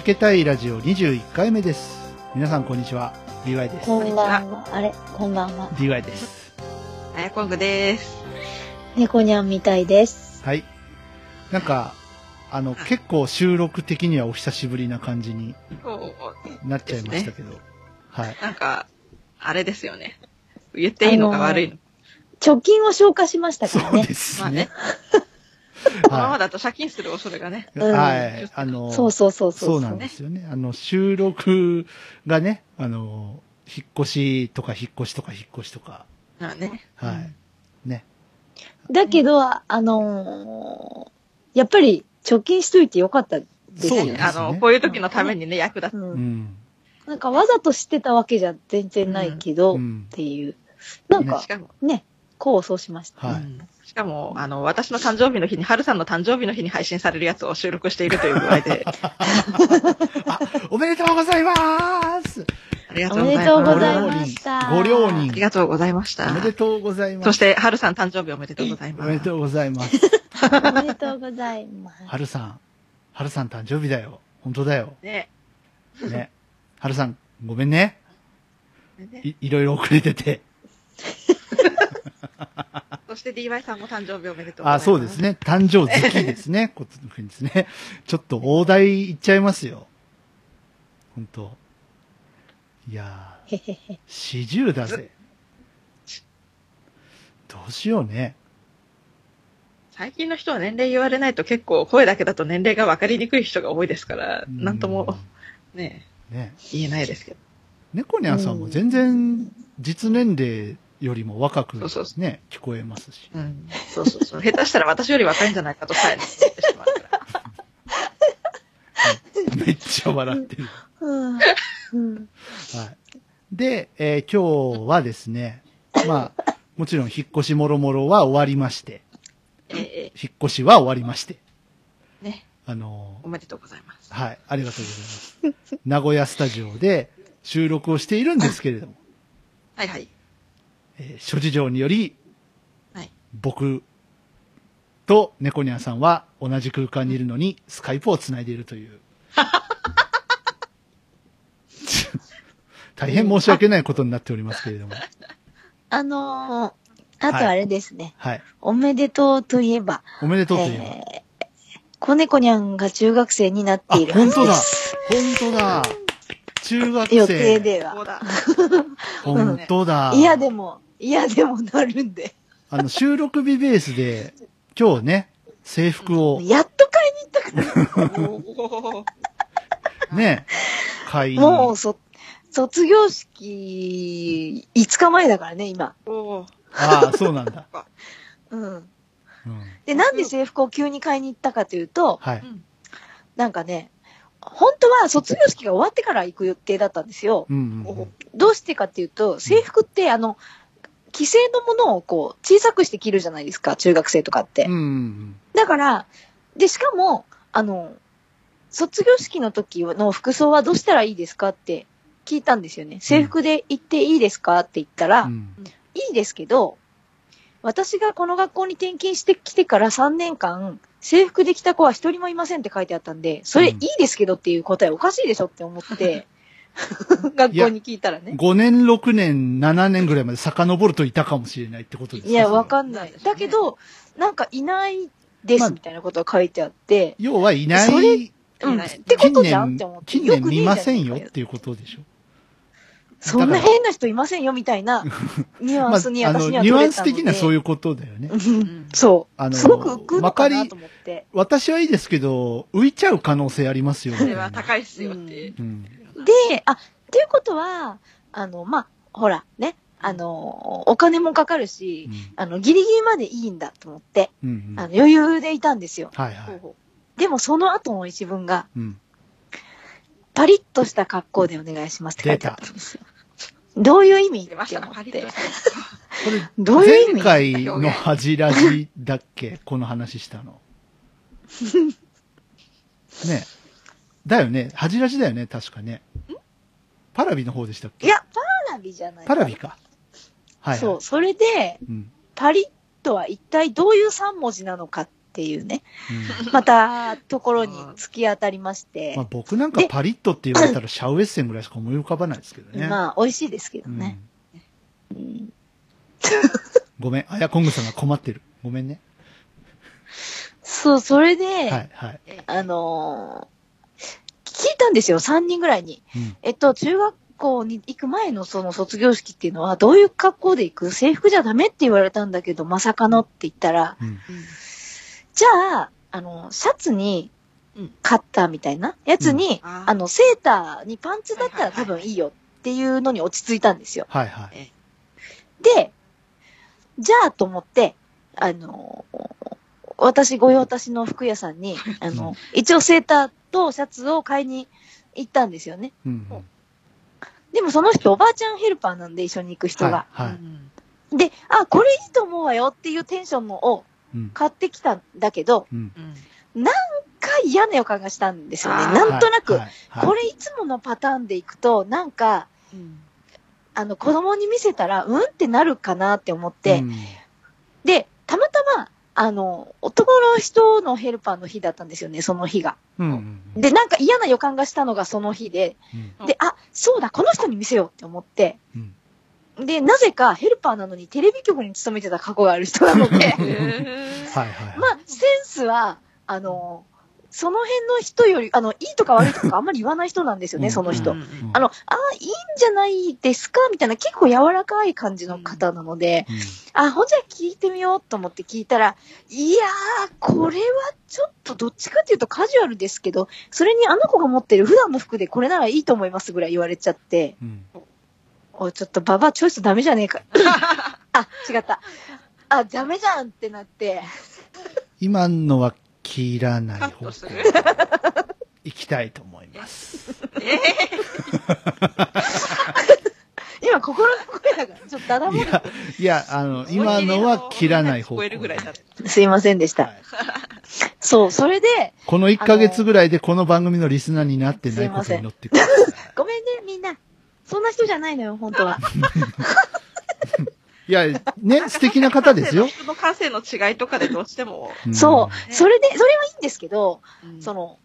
はじけたいラジオ21回目です。皆さんこんにちは。DY です。こんばんは。あれ？こんばんは。DY です。あやこんぐです。猫にゃんみたいです。はい。なんか、あの、結構収録的にはお久しぶりな感じにそうなっちゃいましたけど。はい。なんか、あれですよね。言っていいのか悪いのか。貯金を消化しましたそうからね。ですまあねね。。このままはだと借金する恐れがね。い。うんはい。あの、そうそうそうそう。そうなんですよね。あの、収録がね、あの、引っ越しとか引っ越しとか引っ越しとか、まあね。はい。ね。だけど、あのーやっぱり貯金しといてよかったですよね。あの、こういう時のためにね、役立つ。う。うんん。なんかわざとしてたわけじゃ全然ないけど、っうん。ていう。なんかね、こうそうしました。はい。うんしかも、あの、私の誕生日の日に、はるさんの誕生日の日に配信されるやつを収録しているという具合で、あ、おめでとうございますありがおとうございます。めでとうございました。ご両あり人。がとうございました。おめでとうございます。そして、はるさん誕生日おめでとうございます。おめでとうございます。おめでとうございます。はるさん。はるさん誕生日だよ。本当だよ。ね。ね。はるさん、ごめんね。ねい、いろいろ遅れてて。そして DY さんも誕生日おめでとうあ、す。そうです。ね。誕生月ですね。こっちの国ですね。ちょっと大台いっちゃいますよ。本当いやー、へへへ。四十だぜ。どうしようね。最近の人は年齢言われないと結構声だけだと年齢が分かりにくい人が多いですから、なんともね、うん。ね。言えないですけど。猫ニャンさんも全然実年齢よりも若くそうそうそね、聞こえますし。うん。そうそうそう。下手したら私より若いんじゃないかとさえ思ってしまうから。めっちゃ笑ってる。うん。うん。はい。で、えー今日はですね、まあ、もちろん引っ越しもろもろは終わりまして、ええ引っ越しは終わりまして、ね。あのおめでとうございます。ーはい、ありがとうございます。名古屋スタジオで収録をしているんですけれども、はいはい。えー諸事情により、はい。僕と猫ニャンさんは同じ空間にいるのにスカイプをつないでいるという。大変申し訳ないことになっておりますけれども。あのーあとあれですね。はい。おめでとうといえば、おめでとうというのは。えー、子猫にゃんが中学生になっあ、ている本当だです。本当だ中学予生。定では。本当だ。嫌でも、嫌でもなるんで。あの、収録日ベースで、今日ね、制服をやっと買いに行ったから。ね、買いに。もう、そ、卒業式、5日前だからね、今。ああ、そうなんだ。うん。うん。で、なんで制服を急に買いに行ったかというと、はい。うんなんかね、本当は卒業式が終わってから行く予定だったんですよ。うんうんうん。どうしてかっていうと、制服って、あの、既成のものをこう、小さくして着るじゃないですか、中学生とかって。だから、で、しかも、あの、卒業式の時の服装はどうしたらいいですかって聞いたんですよね。制服で行っていいですかって言ったら、うん。いいですけど、私がこの学校に転勤してきてから3年間、制服で来た子は一人もいませんって書いてあったんで、それいいですけどっていう答えおかしいでしょって思って、学校に聞いたらね。5年、6年、7年ぐらいまで遡るといたかもしれないってことですかいや、わかんんないだけど、なんかいないでまあすみたいなことが書いてあって、要はいなそれい、うん、ってこ近とじゃんっ年て思っ、て。近年見ませんよっていうことでしょ。そんな変な人いませんよみたいなニュアまあ、ンスに私にはニュアンス。的にはそういうことだよね。うんそう。あのすごく浮くのかなと思って。私はいいですけど、浮いちゃう可能性ありますよね。それは高いっすよって。うん。で、あ、っていうことは、あの、まあ、ほら、ね、あの、お金もかかるし、うんあの、ギリギリまでいいんだと思って、うんうんあの、余裕でいたんですよ。はいはい。でもその後の一文が、うん。パリッとした格好でお願いしますって書いてあったんですよ。どういう意味って思って。これ、どういう意味前回の恥ラジだっけ？この話したの。ねだよね。恥ラジだよね、確かね。パラビの方でしたっけ？いや、パラビじゃないパラビか。はい、はい。そう、それで、うん。パリッとは一体どういう3文字なのかっていうね、うんまた、ところに突き当たりましてまあ、、僕なんかパリッとって言われたらシャウエッセンぐらいしか思い浮かばないですけどね。まあ、美味しいですけどうんね。うんごめん。あやこんぐさんが困ってる。ごめんね。そう、それで、はい、はい。あのー聞いたんですよ、3人ぐらいに。うん。えっと、中学校に行く前のその卒業式っていうのは、どういう格好で行く？制服じゃダメって言われたんだけど、まさかのって言ったら、うん。じゃあ、あの、シャツにうん、カッターみたいなやつに、ああの、セーターにパンツだったら多分いいよっていうのに落ち着いたんですよ。はい、はい。で、じゃあと思って、あの、私、御用達の服屋さんに、あの、一応セーターとシャツを買いに行ったんですよね。うんうん。でもその人おばあちゃんヘルパーなんで一緒に行く人が。はい、はい。うんで、あ、これいいと思うわよっていうテンションのをうん。買ってきたんだけど、うん。うんか嫌な予感がしたんですよね。なんとなく、はいはいこれいつものパターンでいくと、なんか、うんあの、子供に見せたら、うんってなるかなって思って、うんで、たまたま、あの、男の人のヘルパーの日だったんですよね、その日が。で、なんか嫌な予感がしたのがその日で、うん。で、あ、そうだ、この人に見せようって思って、うん。で、なぜかヘルパーなのにテレビ局に勤めてた過去がある人なので。まあ、センスは、あの、その辺の人より、あの、いいとか悪いとかあんまり言わない人なんですよね、うんその人。うんうんあの、ああ、いいんじゃないですかみたいな、結構柔らかい感じの方なので、うんあ、ほんじゃ聞いてみようと思って聞いたら、いやー、これはちょっとどっちかっていうとカジュアルですけど、それにあの子が持ってる普段の服でこれならいいと思いますぐらい言われちゃって、うんおい、ちょっとババアチョイスダメじゃねえか。あ、違った。あ、ダメじゃんってなって、今のは切らない方向。行きたいと思います。今心の声だから、ちょっとダダ漏れいや、いや、あの、今のは切らない方向。すいませんでした。はいそう、それで、この1ヶ月ぐらいでこの番組のリスナーになってないことに乗ってください。ごめんね、みんな。そんな人じゃないのよ、本当は。いや、ね、素敵な方ですよ。服の感性の違いとかでどうしても。んそう。それで、それはいいんですけど、うんその、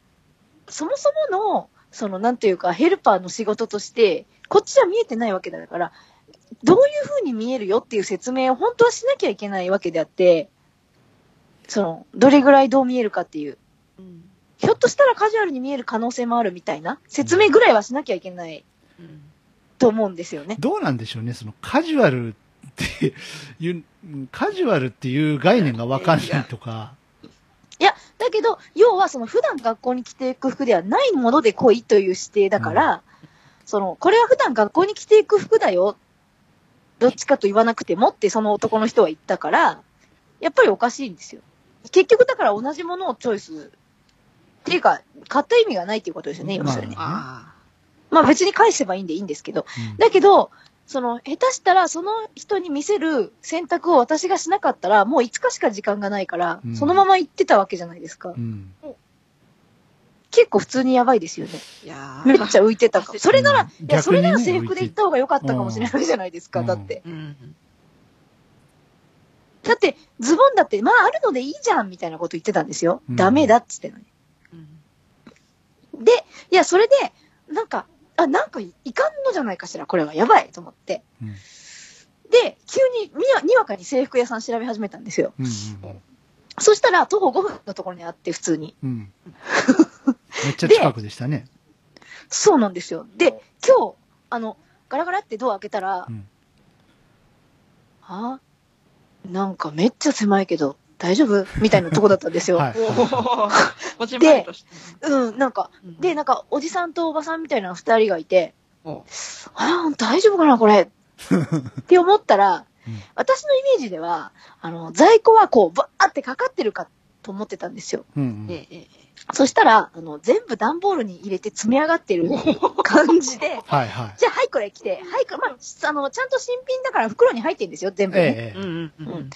そもそもの、その、なんていうか、ヘルパーの仕事として、こっちは見えてないわけだから、どういう風に見えるよっていう説明を本当はしなきゃいけないわけであって、その、どれぐらいどう見えるかっていう。うんひょっとしたらカジュアルに見える可能性もあるみたいな説明ぐらいはしなきゃいけないうんと思うんですよね。どうなんでしょうね、そのカジュアルっていう、カジュアルっていう概念がわかんないとか、いや、だけど、要はその普段学校に着ていく服ではないもので来いという指定だから、その、これは普段学校に着ていく服だよ。どっちかと言わなくてもってその男の人は言ったから、やっぱりおかしいんですよ。結局だから同じものをチョイス。っていうか、買った意味がないっていうことですよね、要するに。あまあ別に返せばいいんでいいんですけど。うんだけど、その、下手したら、その人に見せる選択を私がしなかったら、もう5日しか時間がないから、うんそのまま行ってたわけじゃないですか。うん結構普通にやばいですよね。ーいやーめっちゃ浮いてたかも。それなら、うんいや、それなら制服で行った方が良かったかもしれないじゃないですか、うんだって。うんだって、ズボンだって、まああるのでいいじゃん、みたいなこと言ってたんですよ。うんダメだっつってのに。うんで、いや、それで、なんか、あ、なんかいいかんのじゃないかしら、これはやばいと思って。うんで、急に、にわにわかに制服屋さん調べ始めたんですよ。うんそしたら、徒歩5分のところにあって、普通に。うんうん めっちゃ近くでしたね。そうなんですよ。で、今日、あの、ガラガラってドア開けたら、うんあなんかめっちゃ狭いけど、大丈夫？みたいなとこだったんですよ。はい おーこじんまりとして。うん、なんか、で、なんか、おじさんとおばさんみたいな二人がいて、おあー大丈夫かなこれ。って思ったら、うん私のイメージでは、あの、在庫はこう、バーってかかってるかと思ってたんですよ。うんうん。そしたら、あの、全部段ボールに入れて積み上がってる感じで、はいはい。じゃあ、はい、これ来て、はい、これ、まあ、あの、ちゃんと新品だから袋に入ってるんですよ、全部、ね。えうんうんうん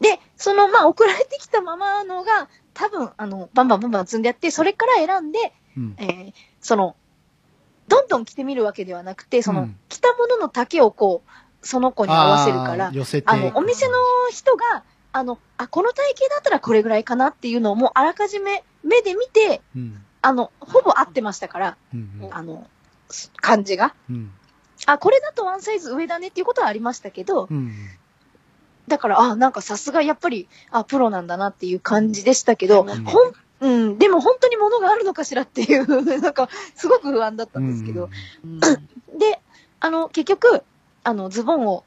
で、その、まあ、送られてきたままのが、多分、あの、バンバンバンバン積んであって、それから選んで、うんえーその、どんどん着てみるわけではなくて、その、うん着たものの丈をこう、その子に合わせるからあの、お店の人が、あの、あ、この体型だったらこれぐらいかなっていうのをもうあらかじめ目で見て、うん。あの、ほぼ合ってましたから、うんあの、す感じが。うん。あ、これだとワンサイズ上だねっていうことはありましたけど、うん。だから、あ、なんかさすがやっぱり、あ、プロなんだなっていう感じでしたけど、うん。ほん、うん、でも本当に物があるのかしらっていう、なんか、すごく不安だったんですけど、うん。で、あの、結局、あの、ズボンを、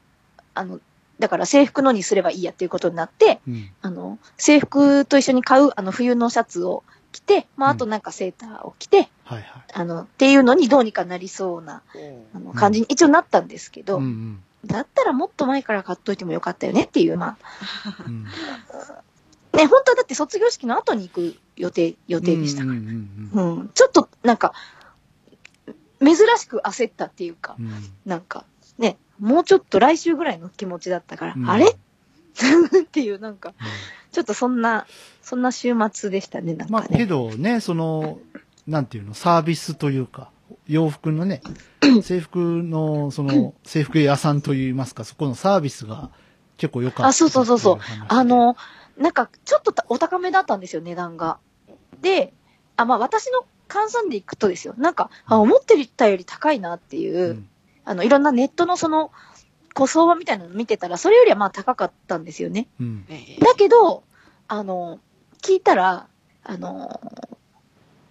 あの、だから制服のにすればいいやっていうことになって、うん。あの、制服と一緒に買う、あの、冬のシャツを着て、まあ、あとなんかセーターを着て、はいはい。あの、っていうのにどうにかなりそうな、あの、感じに一応なったんですけど、うんうん。だったらもっと前から買っといてもよかったよねっていう、まうん。あ、ね、本当はだって卒業式の後に行く予定、予定でしたかうんうんうんら。うん。ちょっと、なんか、珍しく焦ったっていうか、うん。なんか、ね、もうちょっと来週ぐらいの気持ちだったから、うん。あれ？っていう、なんか、ちょっとそんな、そんな週末でしたね、なんまあ、けかね。どね、その、なんていうの、サービスというか、洋服のね、制服の、その、制服屋さんといいますか、そこのサービスが結構良かった。あそうそうそうそうあ、の、なんか、ちょっとたお高めだったんですよ、値段が。で、あ、まあ、私の換算でいくとですよ。なんか、あ、思ってたより高いなっていう、うんあの、いろんなネットのその、小相場みたいなの見てたら、それよりはまあ高かったんですよね。うん。ええだけど、あの、聞いたら、あの、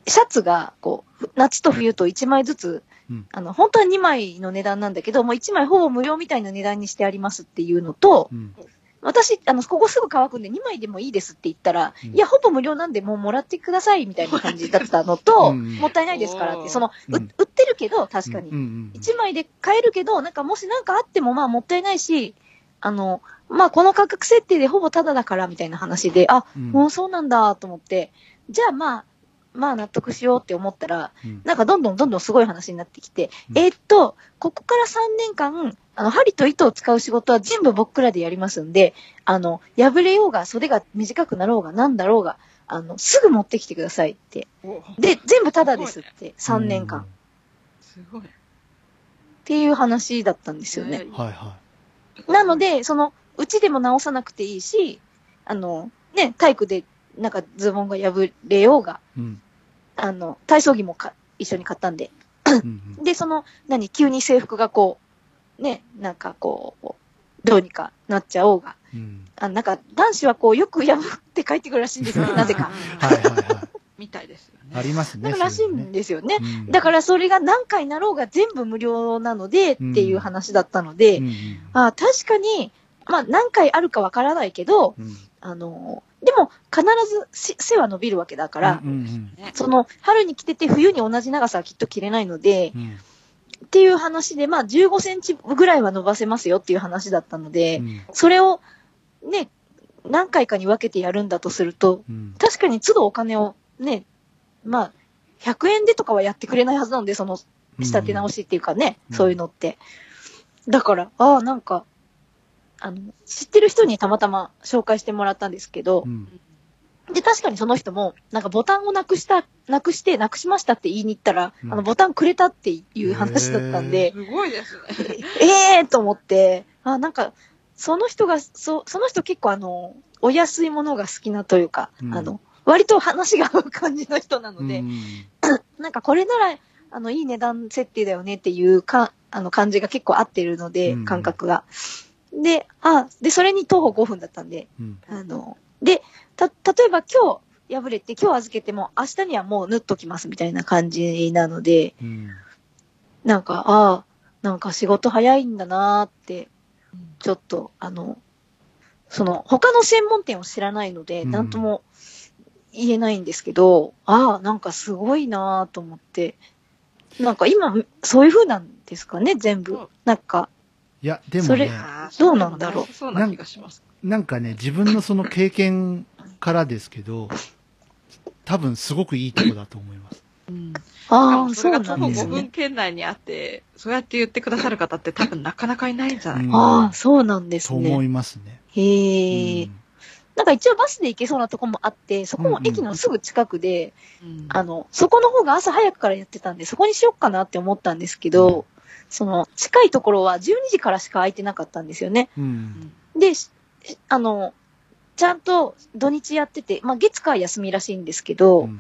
シャツが、こう、ふ夏と冬と1枚ずつ、うん。あの、本当は2枚の値段なんだけど、もう1枚ほぼ無料みたいな値段にしてありますっていうのとう、ん。私、あの、ここすぐ乾くんで2枚でもいいですって言ったら、うん。いや、ほぼ無料なんでもうもらってくださいみたいな感じだったのと、うんもったいないですからって、その、売ってるけど、確かに。うん。うん1枚で買えるけど、なんかもしなんかあってもまあもったいないし、あの、まあこの価格設定でほぼタダだからみたいな話で、あ、うん。もうそうなんだと思って、じゃあまあ、まあ納得しようって思ったら、うんなんかどんどんどんどんすごい話になってきて、うんえーっと、ここから3年間、あの、針と糸を使う仕事は全部僕らでやりますんで、あの、破れようが袖が短くなろうがなんだろうが、あの、すぐ持ってきてくださいって。おで、全部タダですって、3年間。っすごい。ていう話だったんですよね。うんはいはなので、その、うちでも直さなくていいし、あの、ね、体育で、なんかズボンが破れようが、い。うん。あの、体操着もか一緒に買ったんで。うん で、その、何、急に制服がこう、ね、なんかこう、どうにかなっちゃおうが。うん。あなんか、男子はこう、よく破って帰ってくるらしいんですよね、なぜか。はいはいはい。みたいですよね。ありますね。らしいんでですよね。だからそれが何回なろうが全部無料なので、っていう話だったので、うんうんあ確かに、まあ何回あるかわからないけど、うんあの、でも必ずし背は伸びるわけだから、うんうんね。その春に着てて冬に同じ長さはきっと着れないので、うん。っていう話で、まあ15センチぐらいは伸ばせますよっていう話だったので、うん。それをね、何回かに分けてやるんだとすると、うん。確かに都度お金をね、まあ、100円でとかはやってくれないはずなので、その仕立て直しっていうかね、うん。そういうのって。だから、ああ、なんか、あの、知ってる人にたまたま紹介してもらったんですけどう、ん。で、確かにその人も、なんかボタンをなくした、なくして、なくしましたって言いに行ったら、うん。あの、ボタンくれたっていう話だったんで、すごいですね。ええーと思って、あ、なんか、その人が、そ、その人結構あの、お安いものが好きなというか、うん。あの、割と話が合う感じの人なので、うん。なんかこれなら、あの、いい値段設定だよねっていうか、あの、感じが結構合ってるので、うん。感覚が。で、あ、で、それに徒歩5分だったんで、うん。あの、で、た、例えば今日破れて今日預けても明日にはもう縫っときますみたいな感じなので、うん。なんか、ああ、なんか仕事早いんだなーって、ちょっと、あの、その、他の専門店を知らないので、うん。なんとも言えないんですけど、ああ、なんかすごいなーと思って、なんか今、そういう風なんですかね、全部。なんか、いいや、でもそれね、あーどうなんだろうそうな気がします。なんかね、自分のその経験からですけど、多分すごくいいとこだと思います。うん。ああ、そうなんです5分ね。圏内にあって、そうやって言ってくださる方って多分なかなかいないんじゃないかな。ああ、そうなんですと思いね。ますね。へえ、うんなんか一応バスで行けそうなとこもあって、そこも駅のすぐ近くで、うんあの、そこの方が朝早くからやってたんで、そこにしよっかなって思ったんですけど、その、近いところは12時からしか空いてなかったんですよね。うん。で、しあの、ちゃんと土日やってて、まあ月火休みらしいんですけど、うん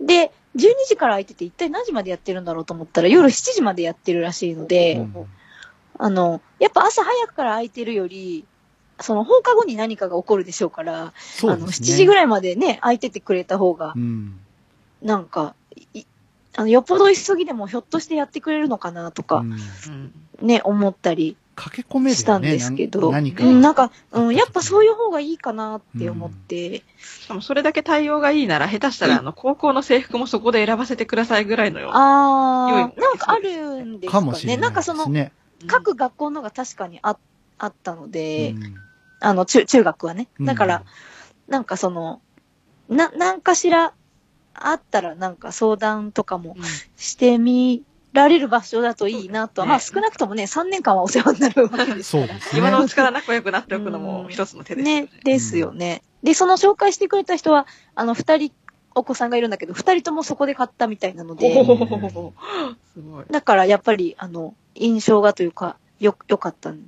で、12時から空いてて一体何時までやってるんだろうと思ったら夜7時までやってるらしいので、うんあの、やっぱ朝早くから空いてるより、その放課後に何かが起こるでしょうから、あの、そうですね。7時ぐらいまでね、空いててくれた方がう、ん。なんか、いあの、よっぽど急ぎでもひょっとしてやってくれるのかなとか、ね、思ったり駆け込める。したんですけど、何か。うん、なんか、うん、やっぱそういう方がいいかなって思って、しかもそれだけ対応がいいなら、下手したら、あの、高校の制服もそこで選ばせてくださいぐらいのよ。あー、良いもなんかあるんですかね。かもしれなないんかその。各学校のが確かにああったので、うんあの、中、中学はね。だから、うんなんかその、な、なんかしら、あったらなんか相談とかもうんしてみられる場所だといいなとまあ少なくともね、3年間はお世話になるわけですから。ね。今のうちから仲良くなっておくのも一つの手ですよね。ね、ですよね。で、その紹介してくれた人は、あの、二人、お子さんがいるんだけど、二人ともそこで買ったみたいなのおで、ーすごい。だからやっぱり、あの、印象がというか、よ、良かったん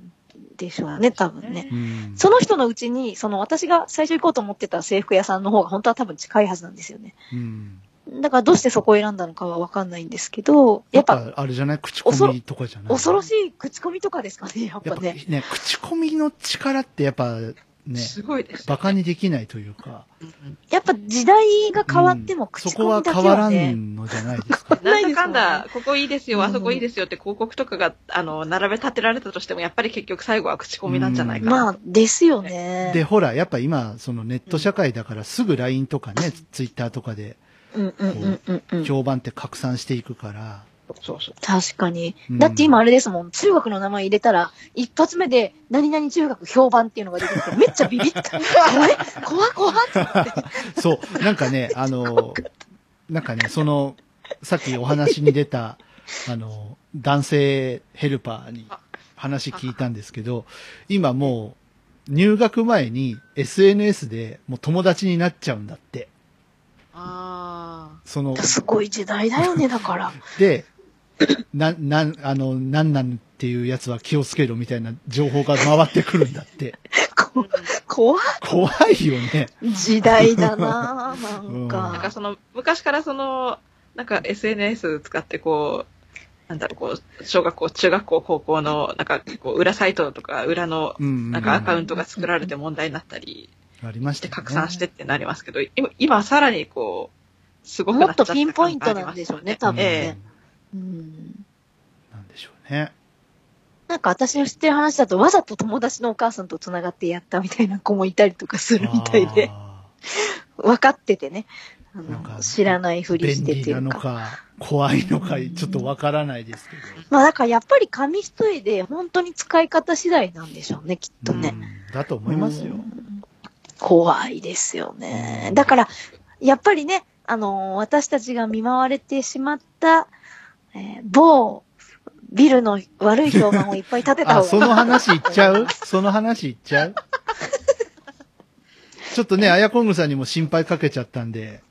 でしょうね、多分ね。うんその人のうちに、その私が最初行こうと思ってた制服屋さんの方が本当は多分近いはずなんですよね。うんだからどうしてそこを選んだのかはわかんないんですけど、ややっっぱぱ、あれじゃない？口コミとかじゃない？恐ろしい口コミとかですかね、やっやっぱぱね。ね、口コミの力ってやっぱね、すごいですよね。馬鹿にできないというか。うんうんやっぱ時代が変わってもうん口そこはコミだけ変わらはね、んのじゃないですか。なんねなんだかんだ、ここいいですよ、うんあそこいいですよって広告とかが、あの、並べ立てられたとしても、やっぱり結局最後は口コミなんじゃないかな。まあ、ですよね。で、ほら、やっぱ今、そのネット社会だからすぐ LINE とかね、Twitter とかでうんうんうんうんうん。評判って拡散していくから、そうそう。確かに。うんだって今あれですもん、中学の名前入れたら、一発目で、何々中学評判っていうのが出てきて、めっちゃビビった。怖い怖い怖い そう、なんかね、あの、なんかね、その、さっきお話に出た、あの、男性ヘルパーに話聞いたんですけど、今もう、入学前に SNS でもう友達になっちゃうんだって。あその、すごい時代だよね、だから。で、な、なん、あの、なんなんっていうやつは気をつけろみたいな情報が回ってくるんだって。こ怖い怖いよね。時代だなぁ、な んうんあ。なんかか。その、昔からその、なんか SNS 使ってこう、なんだろう、こう、小学校、中学校、高校の、なんか、こう、裏サイトとか、裏の、うん。なんかアカウントが作られて問題になったりありまして拡散してってなりますけど、今、今さらにこう、すごくなもっとピンポイントなんでしょうね、多分えね。うんなんでしょうね。なんか私の知ってる話だと、わざと友達のお母さんと繋がってやったみたいな子もいたりとかするみたいで、あ分かっててね。あなんかの知らないふーりしてっていうか。か、怖いのか、ちょっとわからないですけど。まあだからやっぱり紙一重で本当に使い方次第なんでしょうね、きっとね。うんだと思いますよう。ん怖いですよね。だから、やっぱりね、あのー私たちが見舞われてしまった、えー某ビルの悪い評判をいっぱい立てたあ、方がいい。その話いっちゃう？その話いっちゃう？ちょっとね、あやこんぐさんにも心配かけちゃったんで、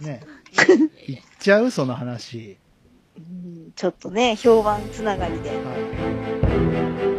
ね。いっちゃう？その話。うんちょっとね、評判つながりで。はい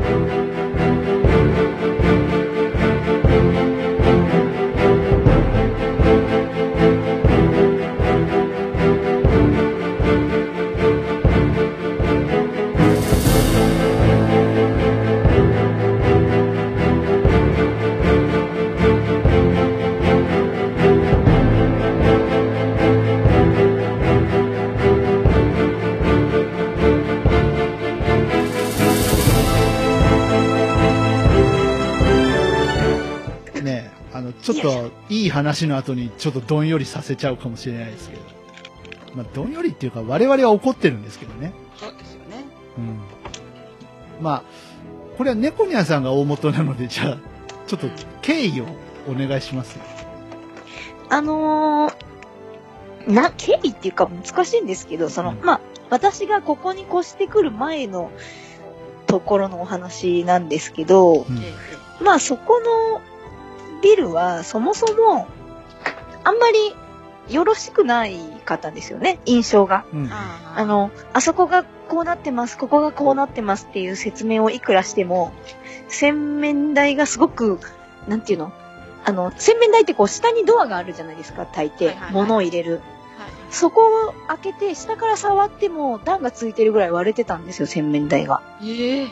話の後にちょっとどんよりさせちゃうかもしれないですけど。まあ、どんよりっていうか我々は怒ってるんですけどね。そうですよね。うん。まあ、これは猫ニャンさんが大元なので、じゃあ、ちょっと経緯をお願いします。あのー、な、経緯っていうか難しいんですけど、その、うんまあ、私がここに越してくる前のところのお話なんですけど、うんええまあそこのビルはそもそもあんまりよろしくないかったんですよね、印象が。うん。ああ、の、あそこがこうなってます、ここがこうなってますっていう説明をいくらしても、洗面台がすごく、なんていうの？あの、洗面台ってこう下にドアがあるじゃないですか、大抵。はいはいはい物を入れる。はいそこを開けて、下から触っても段がついてるぐらい割れてたんですよ、洗面台が。ええ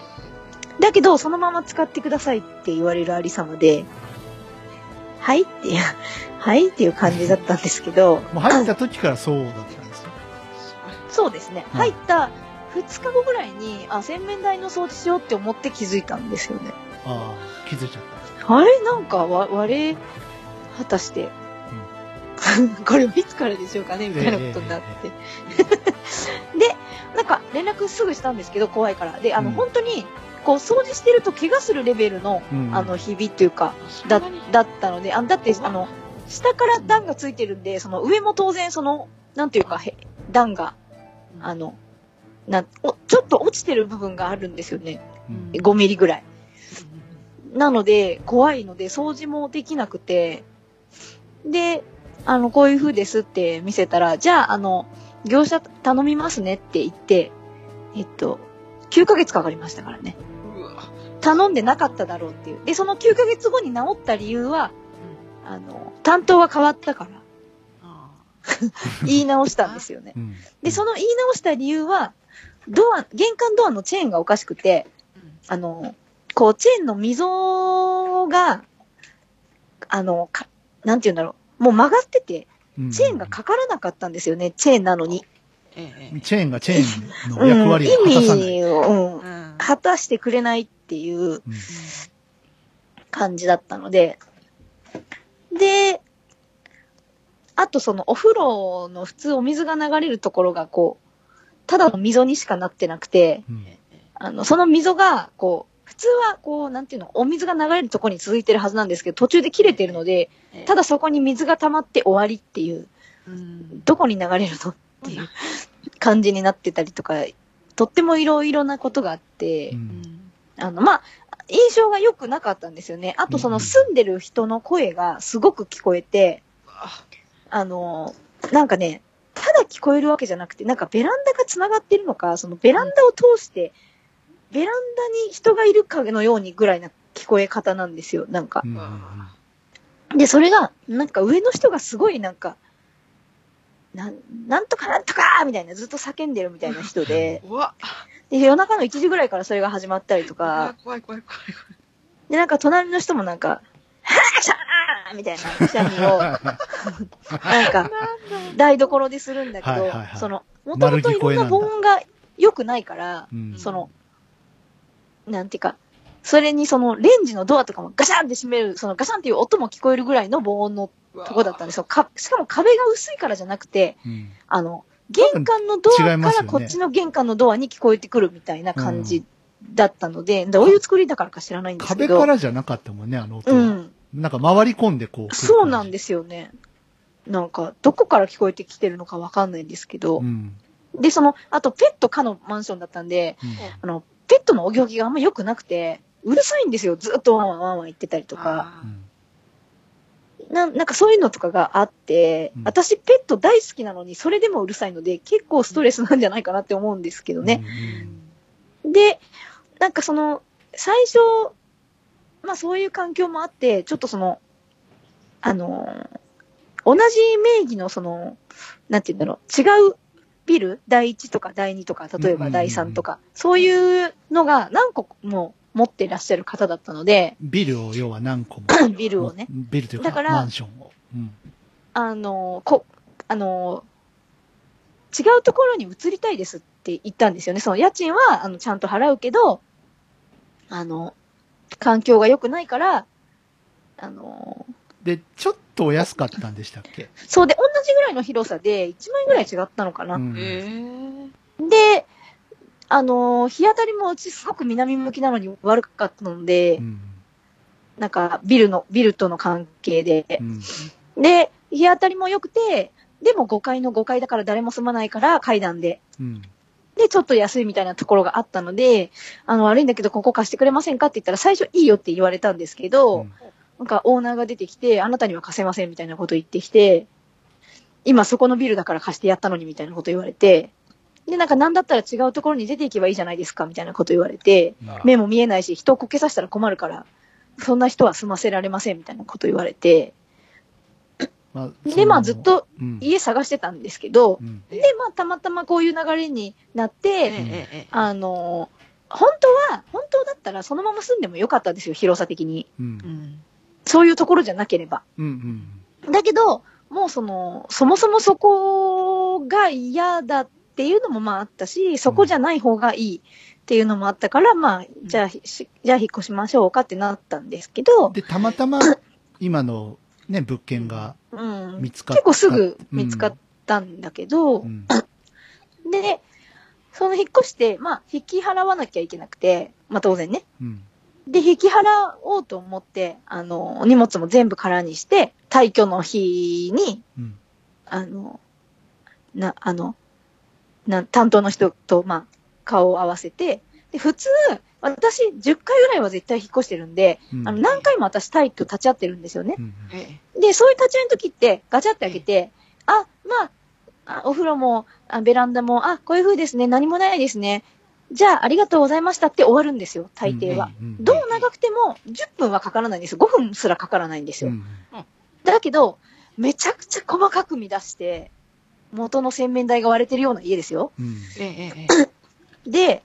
だけど、そのまま使ってくださいって言われるありさまで、はいっていう、はいっていう感じだったんですけど、もう入った時からそうだったんですか？そうですね。うん入った2日後ぐらいに、あ、洗面台の掃除しようって思って気づいたんですよね。ああ、気づいちゃった。あれ？なんかわ割れ、果たして、これはいつからでしょうかね？みたいなことになって。で、なんか連絡すぐしたんですけど、怖いから。で、あの、うん本当に、こう、掃除してると怪我するレベルの、うんあの、日々っていうか、だだったので、あだって、あの、下から段がついてるんで、その上も当然その、なんていうか、へ段が、あの、なお、ちょっと落ちてる部分があるんですよね。うん5ミリぐらい。なので、怖いので、掃除もできなくて、で、あの、こういう風ですって見せたら、じゃあ、あの、業者頼みますねって言って、えっと、9ヶ月かかりましたからね。頼んでなかっただろうっていう。で、その9ヶ月後に治った理由は、あの、担当が変わったから、あ 言い直したんですよね。うんで、その言い直した理由は、ドア、玄関ドアのチェーンがおかしくて、あの、こう、チェーンの溝が、あの、か、なんて言うんだろう。もう曲がってて、うんチェーンがかからなかったんですよね、チェーンなのに。チェーンがチェーンの役割をうん、意果たさない。味を、うんえうん果たしてくれないっていううん。感じだったので、で、あとそのお風呂の普通お水が流れるところがこう、ただの溝にしかなってなくて、うん。あの、その溝が、こう、普通は、こう、なんていうの、お水が流れるところに続いてるはずなんですけど、途中で切れてるので、ええ。ただそこに水が溜まって終わりっていう、うん。どこに流れるの？っていう感じになってたりとか、とってもいろいろなことがあってう、うんんあの、まあ、印象が良くなかったんですよね。あとそのうん住んでる人の声がすごく聞こえて、ああの、なんかね、ただ聞こえるわけじゃなくて、なんかベランダが繋がってるのか、そのベランダを通して、ベランダに人がいるかのようにぐらいな聞こえ方なんですよ、なんか。で、それが、なんか上の人がすごいなんか、なん、なんとかなんとかみたいな、ずっと叫んでるみたいな人で、で、夜中の1時ぐらいからそれが始まったりとか、怖い怖い怖いで、なんか隣の人もなんか、はぁしゃー!みたいなくしゃみを、なんか、台所でするんだけど、その、もともといろんな防音が良くないから、うん。その、なんていうか、それにそのレンジのドアとかもガシャンって閉める、そのガシャンっていう音も聞こえるぐらいの防音のとこだったんですよ。かしかも壁が薄いからじゃなくて、うん。あの、玄関のドアからこっちの玄関のドアに聞こえてくるみたいな感じだったので、どういう作りだからか知らないんですけど。壁からじゃなかったもんね、あの音は。うん。なんか回り込んでこう。そうなんす。ですよね。なんか、どこから聞こえてきてるのかわかんないんですけど。うん。で、その、あとペット可のマンションだったんで、うんあの、ペットのお行儀があんま良くなくて、うるさいんですよ。ずっとワンワンワンワン言ってたりとか。あうんななんかそういうのとかがあって、うん。私ペット大好きなのに、それでもうるさいので、結構ストレスなんじゃないかなって思うんですけどね。うんで、なんかその、最初、まあそういう環境もあって、ちょっとその、あのー同じ名義のその、なんて言うんだろう、違うビル第1とか第2とか、例えば第3とか、そういうのが何個も持ってらっしゃる方だったので、ビルを要は何個も。ビルをね。ビルというかだからマンションを。うんあのーこ、あのー違うところに移りたいですって言ったんですよね。その家賃は、あの、ちゃんと払うけど、あの、環境が良くないから、あのーで、ちょっとお安かったんでしたっけ？そうで、同じぐらいの広さで、1万円ぐらい違ったのかな。うん。で、あのー日当たりもうちすごく南向きなのに悪かったので、うん。なんかビルの、ビルとの関係でう。ん。で、日当たりも良くて、でも5階の5階だから誰も住まないから階段で。うん。で、ちょっと安いみたいなところがあったので、あの、悪いんだけど、ここ貸してくれませんかって言ったら、最初いいよって言われたんですけど、うんなんかオーナーが出てきて、あなたには貸せませんみたいなこと言ってきて、今そこのビルだから貸してやったのにみたいなこと言われて、で、なんかなんだったら違うところに出ていけばいいじゃないですかみたいなこと言われて、目も見えないし、人をこけさせたら困るから、そんな人は住ませられませんみたいなこと言われて、まあで、まあずっ、と。家探してたんですけどう、ん。で、まあたまたまこういう流れになって、ええええあの、本当は、本当だったらそのまま住んでもよかったんですよ、広さ的に。うんう。ん。そういうところじゃなければ。うん。うん。だけど、もうその、そもそもそこが嫌だっていうのもまああったし、そこじゃない方がいいっていうのもあったから、まあ、じゃあ、しじゃあ引っ越しましょうかってなったんですけど、で、たまたま、今のね、物件がうん。見つかっ結構すぐ見つかったんだけど、うん。で、その引っ越して、まあ、引き払わなきゃいけなくて、まあ当然ね。うん。で、引き払おうと思って、あの、荷物も全部空にして、退去の日に、うん。あの、な、あの、な、担当の人と、まあ、顔を合わせて、で、普通、私、10回ぐらいは絶対引っ越してるんで、うんあの、何回も私、退去立ち会ってるんですよねう。ん。えで、そういう立ち会いの時って、ガチャって開けて、あ、まあ、あお風呂も、あベランダも、あ、こういう風ですね、何もないですね。じゃあ、ありがとうございましたって終わるんですよ、大抵は。うん。うんどう長くても10分はかからないんですよ。5分すらかからないんですよ。うんだけど、めちゃくちゃ細かく見出して、元の洗面台が割れてるような家ですよ。うん。で、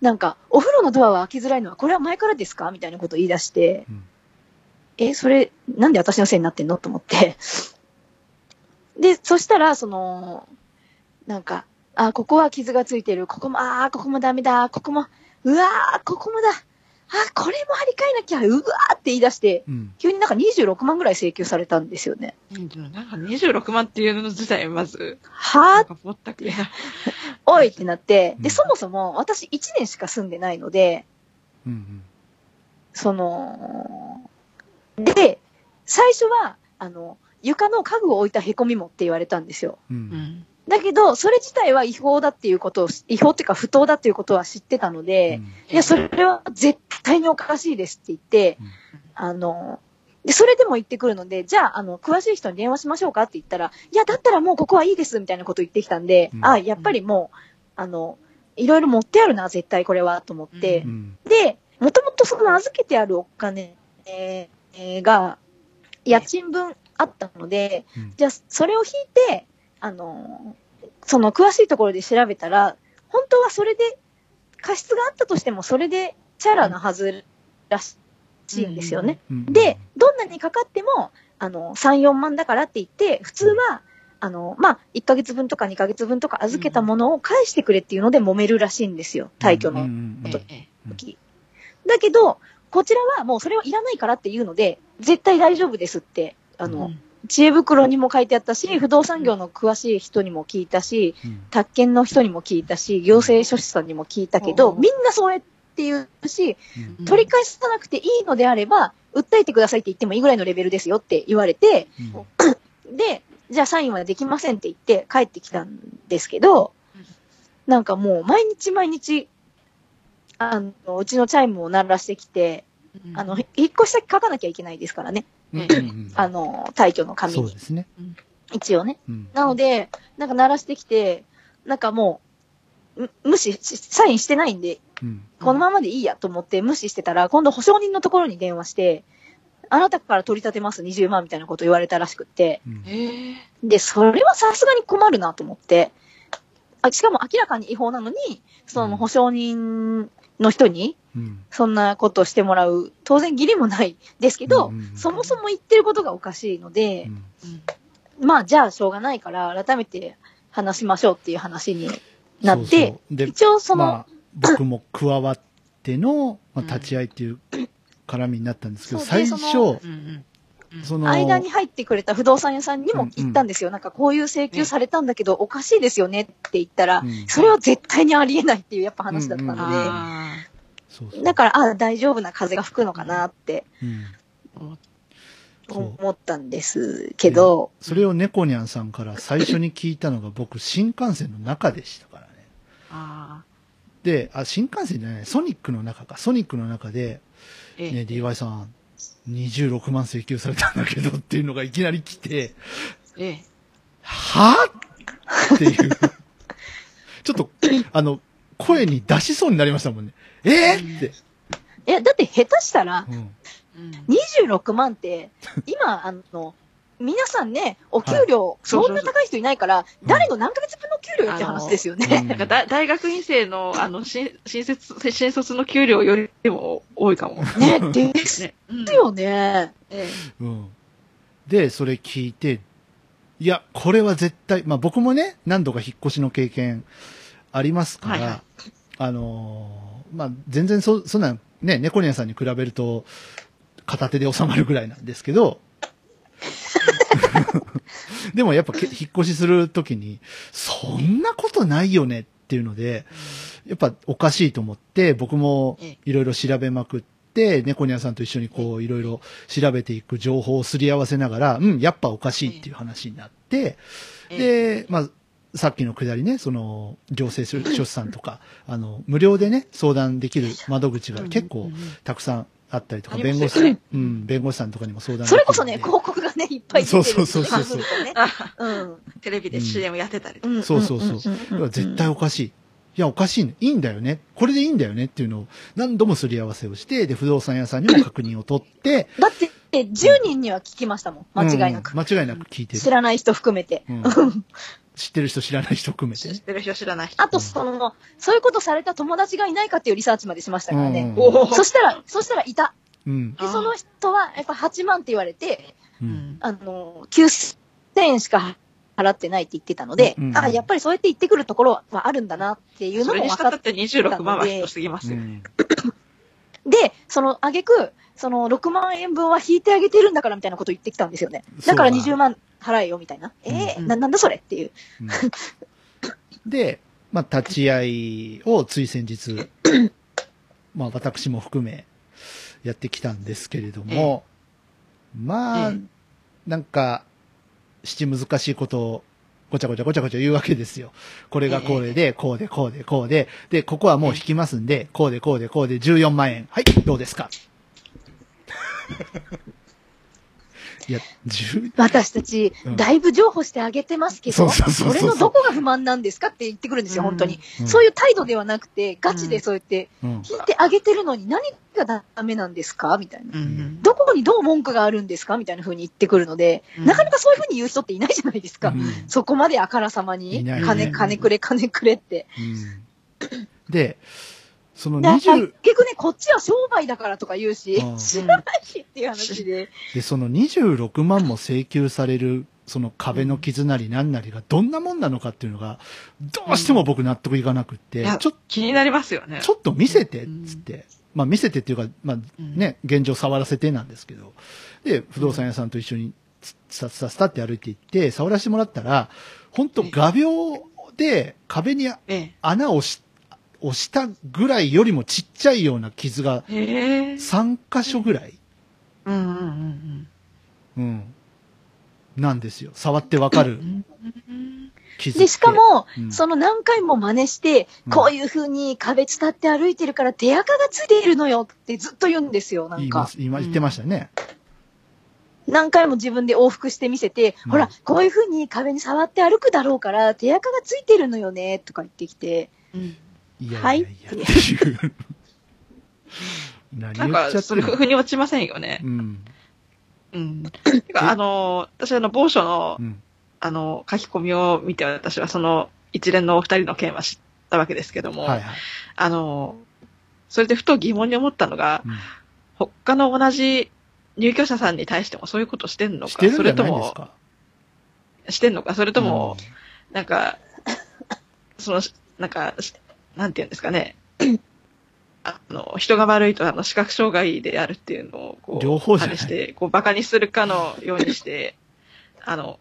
なんか、お風呂のドアは開きづらいのは、これは前からですかみたいなこと言い出して、うんえ、それ、なんで私のせいになってんの？と思って。で、そしたら、その、なんか、あ、ここは傷がついてる、ここも、あーここもダメだ、ここも、うわー、ここもだ、あ、これも張り替えなきゃ、うわーって言い出して、うん。急になんか26万ぐらい請求されたんですよね。なんか26万っていうの自体まず、はぁったくりな。おいってなって、うんで、そもそも私1年しか住んでないので、うん。その、で、最初は、あの、床の家具を置いた凹みもって言われたんですよ。う。うんん。だけど、それ自体は違法だっていうことを、違法っていうか不当だっていうことは知ってたので、いや、それは絶対におかしいですって言って、うんあの、で、それでも言ってくるので、じゃあ、あの、詳しい人に電話しましょうかって言ったら、いや、だったらもうここはいいですみたいなこと言ってきたんで、うんあ、やっぱりもう、あの、いろいろ持ってあるな、絶対これは、と思ってう。ん。で、もともとその預けてあるお金、えーが、家賃分あったので、うんじゃあ、それを引いて、あの、その詳しいところで調べたら、本当はそれで、過失があったとしても、それでチャラなはずらしいんですよね。うんで、、どんなにかかっても、あの、3、4万だからって言って、普通は、あの、まあ、1ヶ月分とか2ヶ月分とか預けたものを返してくれっていうので揉めるらしいんですよ。退去の時。だけど、こちらはもうそれはいらないからっていうので、絶対大丈夫ですって、あの、うん知恵袋にも書いてあったし、不動産業の詳しい人にも聞いたし、うん。宅建の人にも聞いたし、行政書士さんにも聞いたけど、うん。みんなそうやって言うし、うん。取り返さなくていいのであれば、訴えてくださいって言ってもいいぐらいのレベルですよって言われて、うん。で、じゃあサインはできませんって言って帰ってきたんですけどうん、なんかもう毎日毎日、あの、うちのチャイムを鳴らしてきて、うん。あの、引っ越し先書かなきゃいけないですからね。うんうん あの、退去の紙。に。そうですね。一応ね。うん。なので、なんか鳴らしてきて、なんかもう、む無視し、サインしてないんで、うん。このままでいいやと思って無視してたら、今度保証人のところに電話して、あなたから取り立てます20万みたいなこと言われたらしくって、で、それはさすがに困るなと思って、あしかも明らかに違法なのに、その保証人の人に、うん。そんなことをしてもらう、当然義理もないですけど、そもそも言ってることがおかしいのでう、ん。まあ、じゃあしょうがないから、改めて話しましょうっていう話になって、そうそう。で、一応その、まあ、僕も加わっての、まあ、立ち会いっていう絡みになったんですけど、最初、その、間に入ってくれた不動産屋さんにも言ったんですよ。なんかこういう請求されたんだけど、おかしいですよねって言ったら、うん。それは絶対にありえないっていうやっぱ話だったので、だから、あ大丈夫な風が吹くのかなって思ったんですけど、それを猫ニャンさんから最初に聞いたのが僕、新幹線の中でしたからね。あで、あ、新幹線じゃない、ソニックの中か。ソニックの中で、ね、DY さん、26万請求されたんだけどっていうのがいきなり来て、え。えはぁっていう。ちょっと、あの、声に出しそうになりましたもんね。えー、って。いや、だって下手したら、うん。うん26万って、今、あの、皆さんね、お給料、そんな高い人いないから、うん誰の何ヶ月分の給料よって話ですようね。んなんかだ大学院生の、あの、新、新卒、新卒の給料よりも多いかも。ね、ですね。うんよね。えうん。で、それ聞いて、いや、これは絶対、まあ僕もね、何度か引っ越しの経験ありますから、あのーまあ全然そ、そんな、ね、猫ニャンさんに比べると、片手で収まるぐらいなんですけど、でもやっぱけ引っ越しするときに、そんなことないよねっていうので、やっぱおかしいと思って、僕もええ。いろいろ調べまくって、猫ニャンさんと一緒にこういろいろ調べていく情報をすり合わせながら、うん、やっぱおかしいっていう話になって、えで、まあ、さっきのくだりね、その、行政書士さんとか、あの、無料でね、相談できる窓口が結構たくさんあったりとか、弁護士さん、うん、弁護士さんとかにも相談それこそね、広告がね、いっぱい出てるそうそうそうそううん。テレビで CM やってたりとか。うんそうそうそう。絶対おかしい。いや、おかしいね。いいんだよね。これでいいんだよねっていうのを何度もすり合わせをして、で、不動産屋さんにも確認を取って、だって、10人には聞きましたもん。間違いなく。うん間違いなく聞いてる。知らない人含めて。うん 知ってる人知らない人含めてね知っ。てる人知らない人。あと、その、そういうことされた友達がいないかっていうリサーチまでしましたからね。うんそしたら、そしたらいた。うん。で、その人は、やっぱ8万って言われて、う。うんん。あの、9000円しか払ってないって言ってたので、うんあ、やっぱりそうやって言ってくるところはあるんだなっていうのそれも分かっにしたって26万はひどすぎますよ。うんで、その、あげく、その6万円分は引いてあげてるんだからみたいなこと言ってきたんですよね。だからそうだ20万払えよみたいな。えーうんな、なんだそれっていう。うんで、まあ、立ち会いをつい先日、まあ、私も含め、やってきたんですけれども、まあ、ええなんか、七難しいことを、ごちゃごちゃごちゃごちゃ言うわけですよ。これがこれで、こうで、こうで、こうで、で、ここはもう引きますんで、こうで、こうで、こうで、14万円。はい、どうですか？いや、10、私たちうん、だいぶ譲歩してあげてますけど、それのどこが不満なんですかって言ってくるんですよ、うん本当に。うんそういう態度ではなくて、ガチでそうやって、うん。引いてあげてるのに何がダメなんですか？みたいな。うん。どこにどう文句があるんですか？みたいな風に言ってくるので、うんなかなかそういう風に言う人っていないじゃないですか。うんそこまであからさまいに、金、金くれ、金くれって。うんで、そので20、結局ね、こっちは商売だからとか言うしうん、知らないしっていう話で。で、その26万も請求される、その壁の傷なり何なりがどんなもんなのかっていうのが、どうしても僕納得いかなくって、いやちょっ気になりますよね。ちょっと見せて、つって。まあ見せてっていうか、まあうんね、現状触らせてなんですけど。で、不動産屋さんと一緒に、スタスタスタって歩いていって、触らせてもらったら、本当画鋲で壁にえ穴を押し、押したぐらいよりもちっちゃいような傷がえ。へえ。3箇所ぐらい、うんうんうんうん、なんですよ。触ってわかる。で、しかも、うんその何回も真似して、うんこういう風に壁伝って歩いてるから手垢がついているのよってずっと言うんですよ、なんか。言います、今言ってましたね。何回も自分で往復してみせて、うんほら、こういう風に壁に触って歩くだろうから、手垢がついてるのよね、とか言ってきて。うん。いやいはいやいや、っていう。何なんか、それ、る腑に落ちませんよねう。ん。うん。てか、あの、私、あの、某所のう、ん。あの、書き込みを見て、私はその、一連のお二人の件は知ったわけですけども、はいはい。あの、それでふと疑問に思ったのが、うん他の同じ入居者さんに対してもそういうことしてんのか、してるんじゃそれとも。してんのか、それとも、なんか、その、なんか、なんて言うんですかね。あの、人が悪いと、あの、視覚障害であるっていうのを、こう、両方じゃして、こう、馬鹿にするかのようにして、あの、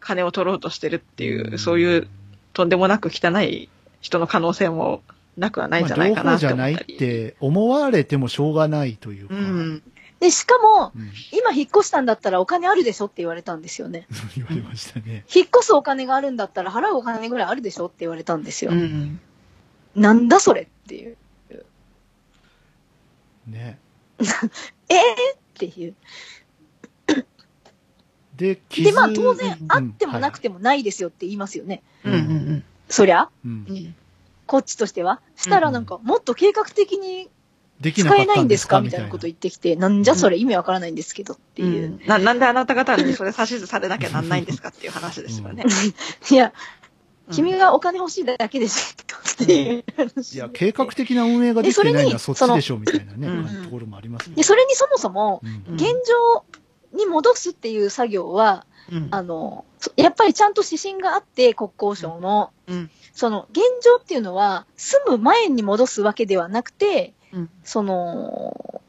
金を取ろうとしてるっていうう、んそういう、とんでもなく汚い人の可能性もなくはないんじゃないかまあ、な両方じゃないって思ったり。って思われてもしょうがないというか。うん。で、しかも、うん今引っ越したんだったらお金あるでしょって言われたんですよね。言われましたね。引っ越すお金があるんだったら払うお金ぐらいあるでしょって言われたんですよ。うん。なんだそれっていう。ね。ええっていう。で、で、まあ当然うん、あってもなくてもないですよって言いますよね。うん。うん。そりゃ、うんうん。こっちとしては。したらなんか、もっと計画的にできなか使えないんですすか？みかみたいな。こと言ってきて、なんじゃそれ？意味わからないんですけどっていう。な、なんであなた方にそれ指図されなきゃなんないんですか？っていう話ですよね。いや、うん君がお金欲しいだけでしょっていう話。いや、計画的な運営ができてないのはそっちでしょみたいなね、うん。ところもありますね。で、。それにそもそも、現状に戻すっていう作業は、うん。あの、そやっぱりちゃんと指針があって、国交省の、うん。その、現状っていうのは、住む前に戻すわけではなくて、うん。その、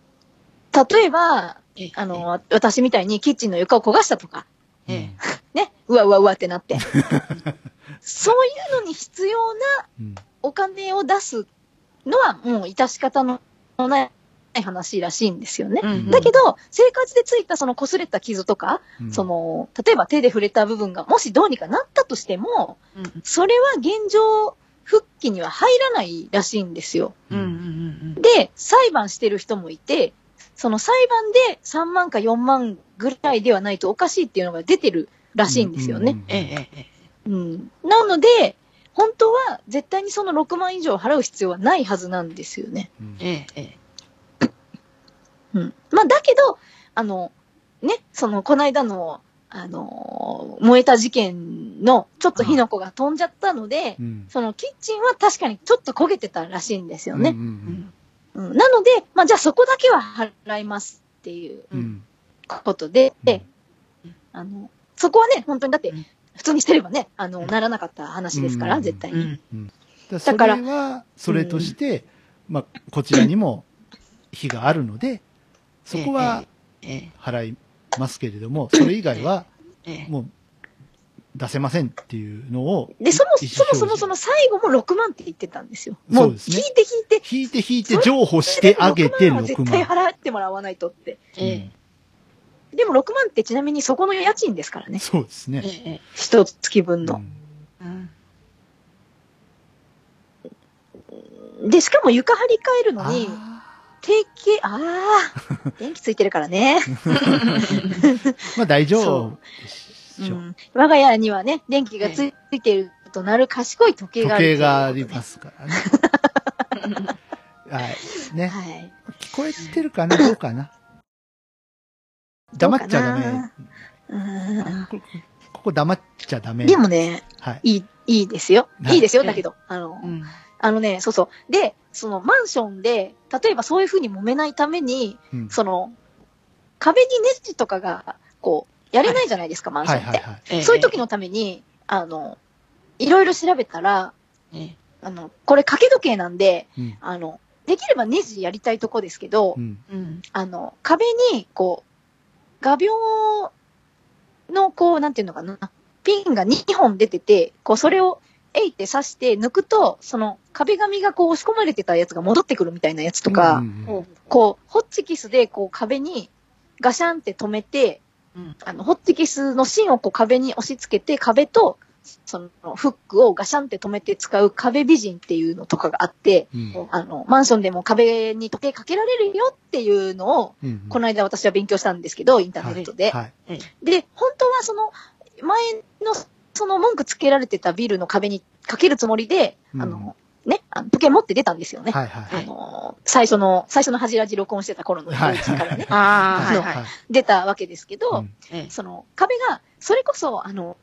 例えば、えあの、、わ私みたいにキッチンの床を焦がしたとか、ええ。ね、うわうわうわってなって。そういうのに必要なうんお金を出すのはもう致し方のない話らしいんですよね。うんだけど、生活でついたその擦れた傷とか、うんその、例えば手で触れた部分がもしどうにかなったとしても、うんそれは現状復帰には入らないらしいんですよ。うんうんで、裁判してる人もいて、その裁判で3万か4万ぐらいではないとおかしいっていうのが出てるらしいんですよね。。うん。なので、本当は絶対にその6万以上払う必要はないはずなんですよね。うん。えええうん。まあ、だけど、あの、ね、その、この間の、あの、燃えた事件の、ちょっと火の粉が飛んじゃったので、うん。そのキッチンは確かにちょっと焦げてたらしいんですよね。うんうんうん。なので、まあ、じゃあそこだけは払いますっていうことで、でうん。あの、そこはね、本当にだってうん、普通にしてればね、あの、ならなかった話ですから、うん。絶対えに。うん。だそれは、それとして、まあ、こちらにも非があるので、そこはええ払いますけれども、それ以外はええもう出せませんっていうのを、で、そもそもそもその最後も6万って言ってたんですよ。もう、そうですね。聞いて聞いて、引いて引いて譲歩してあげて6万は6絶対万。払ってもらわないとって。えでも6万ってちなみにそこの家賃ですからね。そうですね。えええ一月分の。うんうんで、しかも床張り替えるのに、あ定期、ああ、電気ついてるからね。ー まあ大丈夫でしょう。うん我が家にはね、電気がついてるとなる賢い時計時があるということで。計がありますからね。はい。ね。はい。聞こえてるかな？どうかな？黙っちゃダメ。うんこここ黙っちゃダメ。でもね、はい。いい、いいですよ。はいいいですよ。だけど、あの、うんあのね、そうそう。で、そのマンションで、例えばそういうふうに揉めないために、うんその、壁にネジとかが、こう、やれないじゃないですか、マンションって。はいはいはい。ええそういう時のために、あの、いろいろ調べたら、ええあの、これ掛け時計なんで、うん。あの、できればネジやりたいとこですけど、うん。うんあの、壁に、こう、画鋲の、こう、なんていうのかな、ピンが2本出てて、こう、それを、えいって刺して抜くと、その壁紙がこう押し込まれてたやつが戻ってくるみたいなやつとか、うんうんうん。こう、ホッチキスでこう壁にガシャンって止めて、うん。あの、ホッチキスの芯をこう壁に押し付けて、壁と、そのフックをガシャンって止めて使う壁美人っていうのとかがあって、うん。あの、マンションでも壁に時計かけられるよっていうのを、うんこの間私は勉強したんですけど、インターネットで。はい。で、本当はその、前の、その文句つけられてたビルの壁にかけるつもりで、うん。あの、ね、あの時計持って出たんですよね。はいはいあの、最初の、最初の恥じらじ録音してた頃のはい。うちからね、ああ、はいのはい。出たわけですけど、うん。ええ。その壁が、それこそ、あの、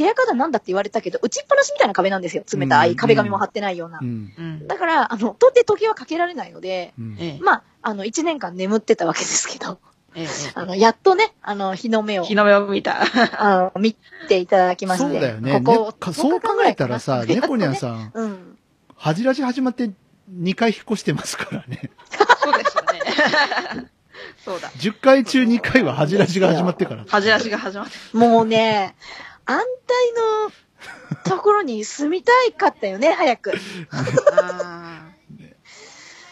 手垢だなんだって言われたけど、打ちっぱなしみたいな壁なんですよ。冷たうんい壁紙も貼ってないような。うん。うんだから、あの、到底時計はかけられないので、まあ、あの、1年間眠ってたわけですけど、ええあの、やっとね、あの、日の目を、日の目を見た。あの、見ていただきまして。そうだよね。ここねかそう考えたらさ、10 日猫ニャンぐらいかさん、なうん。恥じらし始まって2回引っ越してますからね。そうですよね。そうだ。10回中2回は恥じらしが始まってから。恥じらしが始まって。もうね、安泰のところに住みたいかったよね、早く。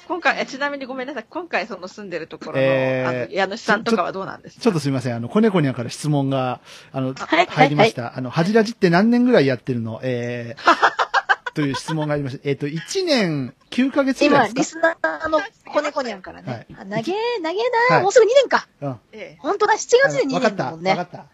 今回、えちなみにごめんなさい。今回その住んでるところの、えーあの家主さんとかはどうなんですか？ちょっとすみません。あの、子猫にゃんから質問が、あの、はい入りました。あの、恥じらじって何年ぐらいやってるの？えー、という質問がありました。えっ、と、1年9ヶ月ぐら今、リいですスナーの子猫にゃんからね。はいあ投げ、投げな、はいもうすぐ2年か。かうん。ええ。本当だ、7月で2わかった。年だもんね。わかった。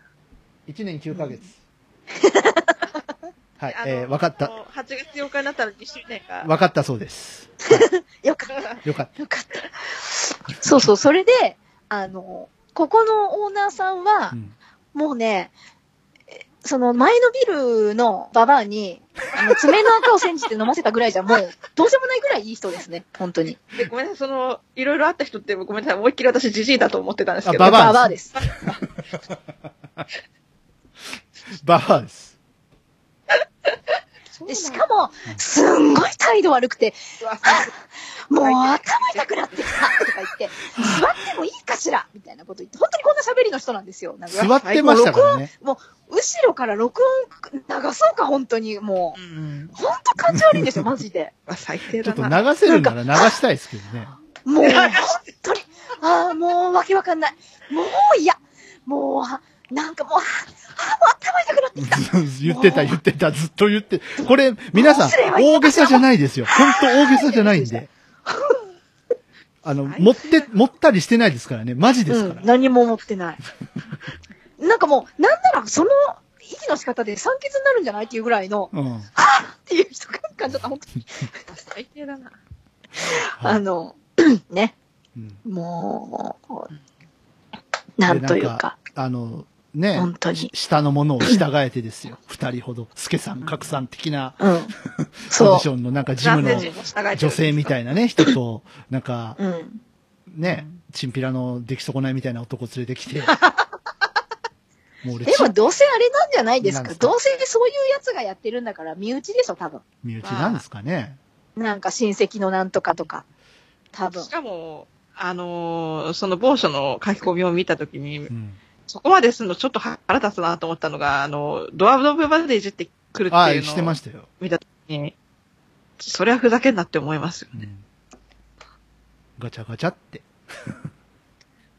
1年9ヶ月。はい、えー、わかった。。8月8日になったら2周年が。わかったそうです。よかった。よかっよかった。そうそう、それで、あの、ここのオーナーさんはた。う、ん。もうね、えその前のビルのババアに、あの爪の赤を煎じて飲ませたぐらいじゃもう、どうしようもないぐらいいい人ですね。本当に。で、ごめんなさい、その、いろいろあった人って、ごめんなさい、思いっきり私、じじいだと思ってたんですけど。あババアババアです。ババアです。で、しかも、すんごい態度悪くて、もう頭痛くなってきたとか言って、座ってもいいかしらみたいなこと言って、本当にこんな喋りの人なんですよ。なんか座ってましたからね。もう、後ろから録音流そうか、本当に。もうう、ん。本当感じ悪いんですよ、マジで。最低ちょっとだな。流せるなら流したいですけどね。もう、本当に、ああ、もう、わけわかんない。もう嫌。もう、あなんかもう、ああ、もう頭痛くなってきた。言ってた言ってた、ずっと言って。これ、皆さん大げさじゃないですよ。本当大げさじゃないんで。あの、持って、持ったりしてないですからね。マジですから。うん、何も思ってない。なんかもう、なんなら、その、息の仕方で酸欠になるんじゃないっていうぐらいの、うん。っていう人感じだった、本当に。最低だな。あの、ね、うんもう、なんというか、あの、ね本当にし下のものを従えてですよ。二人ほど、助さん、格さん的なうん。ポそジションのなんかジムの女性みたいなね、人と、なんか、う。うん。ね、チンピラの出来損ないみたいな男連れてきて。もう俺、でも、どうせあれなんじゃないですか。すか？どうせそういうやつがやってるんだから、身内でしょ、多分。身内なんですかね。なんか親戚のなんとかとか。多分し。かも、あのーその某所の書き込みを見たときにう、ん。そこまでするのちょっと腹立つなと思ったのが、あの、ドアノブまでいじってくるっていうのをしてましたよ。見たときに、それはふざけんなって思いますよね。うん。ガチャガチャって。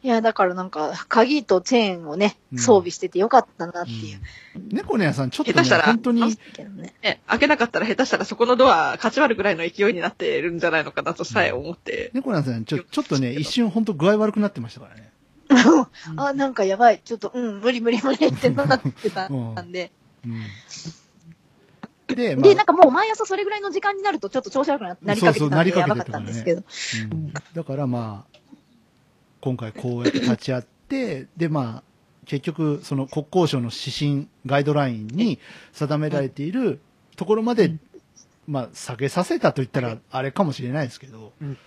いや、だからなんか、鍵とチェーンをねう、ん装備しててよかったなっていう。猫の屋さん、ちょっとね、下手したら本当に、ね。ね、開けなかったら下手したらそこのドア、勝ち割るぐらいの勢いになってるんじゃないのかなとさえ思って。猫の屋さん、ちょ、ちょっとね、一瞬本当具合悪くなってましたからね。あ、なんかやばい。ちょっと、うん、無理無理無理ってなってたんで。うん。で、まあ、で、なんかもう毎朝それぐらいの時間になるとちょっと調子悪くななりかけてたんでやばかなりかけてたんですけど。うん。だからまあ、今回こうやって立ち会って、でまあ、結局、その国交省の指針、ガイドラインに定められているところまで、まあ、下げさせたと言ったらあれかもしれないですけど、うん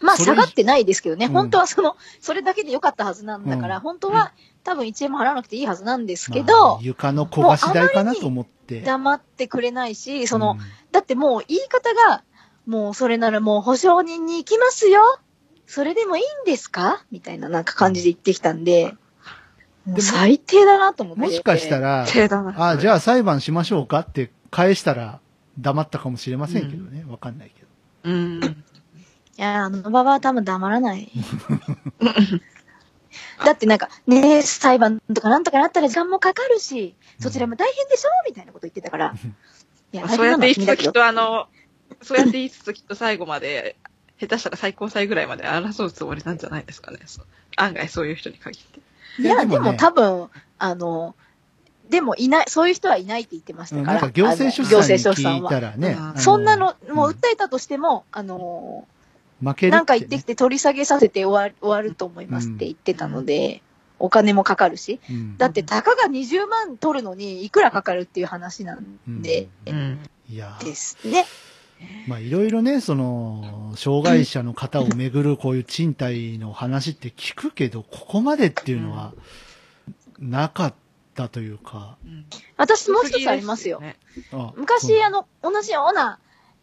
まあ下がってないですけどね。うん本当はその、それだけでよかったはずなんだから、うん本当は多分1円も払わなくていいはずなんですけまどあ、床の焦がし代かなと思って。黙ってくれないし、その、うんだってもう言い方が、もうそれならもう保証人に行きますよそれでもいいんですか？みたいななんか感じで言ってきたんで、最低だなと思って。もしかしたら。あじゃあ裁判しましょうか？って返したら黙ったかもしれませんけどね。わ、かんないけど。うん。いや、あのババは多分黙らない。だってなんか、ねえ、裁判とかなんとかなったら時間もかかるし、そちらも大変でしょみたいなこと言ってたから。いや、そうやって言いつつきっとあの、そうやって言いつつきっと最後まで、下手したら最高裁ぐらいまで争うつもりなんじゃないですかね。案外そういう人に限って。いや、でもね多分、あの、でもいない、そういう人はいないって言ってましたから。うんなんか行政書士さ政書士さんに聞いたらね、そんなの、もううん訴えたとしても、あの、負けるって、ね。なんか言ってきて取り下げさせて終わる終わると思いますって言ってたので、お金もかかるし。うんだって、たかが20万取るのにいくらかかるっていう話なんで、うん。いやですね。まあいろいろね、その、障害者の方をめぐるこういう賃貸の話って聞くけど、ここまでっていうのは、なかったというか、うん私もう一つありますよ。あ昔、あの、同じような、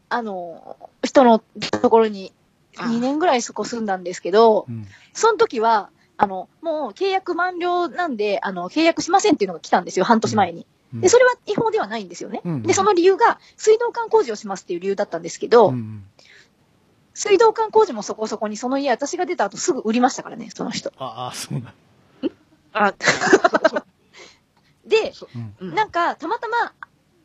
あの、人のところにあ2年ぐらいそこ住んだんですけどう、ん。その時は、あの、もう契約満了なんで、あの、契約しませんっていうのが来たんですよ、半年前に。うんで、それは違法ではないんですよね。うんで、その理由が、水道管工事をしますっていう理由だったんですけど、うん水道管工事もそこそこに、その家、私が出た後すぐ売りましたからね、その人。ああ、そうなん。あ、で、なんか、たまたま、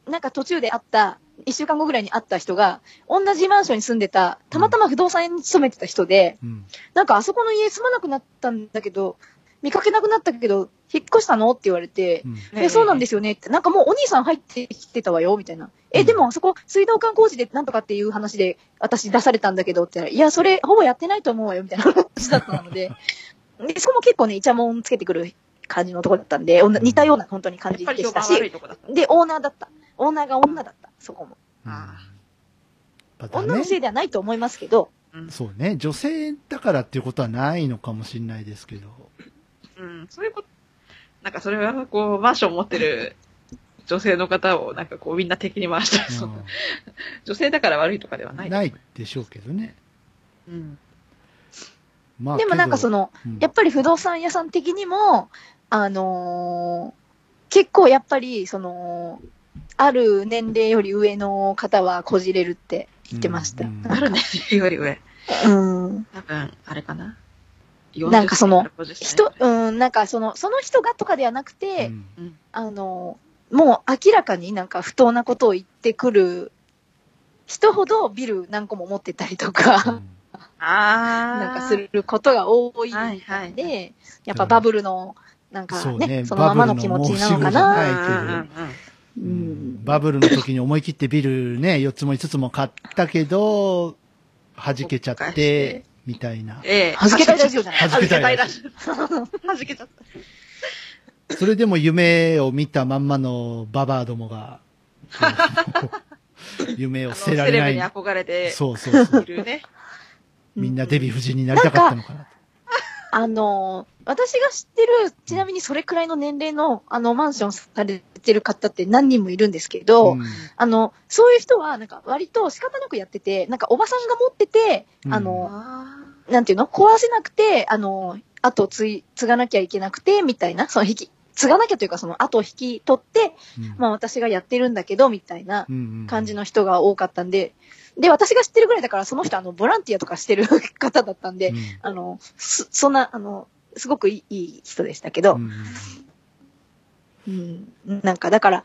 なんか途中で会った、一週間後ぐらいに会った人が、同じマンションに住んでた、たまたま不動産屋に勤めてた人で、うん。なんかあそこの家住まなくなったんだけど、見かけなくなったけど、引っ越したのって言われて、うん。ねえ、そうなんですよねって、なんかもうお兄さん入ってきてたわよ、みたいな。うえ、んでもあそこ水道管工事でなんとかっていう話で私出されたんだけどって言ったら、いや、それほぼやってないと思うわよ、みたいな話だったので、でそこも結構ね、イチャモンつけてくる感じのとこだったんで、おんな似たような本当に感じでしたし。で、オーナーだった。オーナーが女だった、そこも。あまたね女のせいではないと思いますけど、うんそうね。女性だからっていうことはないのかもしれないですけど。うん、そういうこと、なんかそれはこう、マンション持ってる女性の方をなんかこうみんな敵に回したり、そんな 女性だから悪いとかではない。ないでしょうけどね。うん。までもなんかその、の、うんやっぱり不動産屋さん的にも、あのー結構やっぱり、その、ある年齢より上の方はこじれるって言ってました。うんあるね、より上。うん。多分、あれかな。なんかその40歳人、うん、なんかその、その人がとかではなくうて、んうん。あのーもう明らかになんか不当なことを言ってくる人ほどビル何個も持ってたりとか、うんあー。なんかすることが多いはいはいんで、やっぱバブルの、なんかそうね、ねそのままの気持ちなのかバな。バブルの時に思い切ってビルね、4つも5つも買ったけど、弾けちゃって、みたいな。ええ。はじけたいラジオじゃないはじけたいラはじけたいラジオ。はじけちゃった。それでも夢を見たまんまのババアどもが、夢を捨てられないセレブに。憧れてそうそうそう。みんなデヴィ夫人になりたかったのかな。あのー、私が知ってる、ちなみにそれくらいの年齢の、あの、マンションされてる方って何人もいるんですけど、うん。あの、そういう人は、なんか割と仕方なくやってて、なんかおばさんが持ってて、うん。あの、あ。なんていうの？壊せなくて、あの、後継い、継がなきゃいけなくて、みたいな、その引き、継がなきゃというか、その後引き取って、うん。まあ私がやってるんだけど、みたいなうんうん。感じの人が多かったんで、で、私が知ってるぐらいだから、その人、あの、ボランティアとかしてる方だったんで、うん。あの、そそんな、あの、すごくいい人でしたけど、うん。うん、なんか、だから、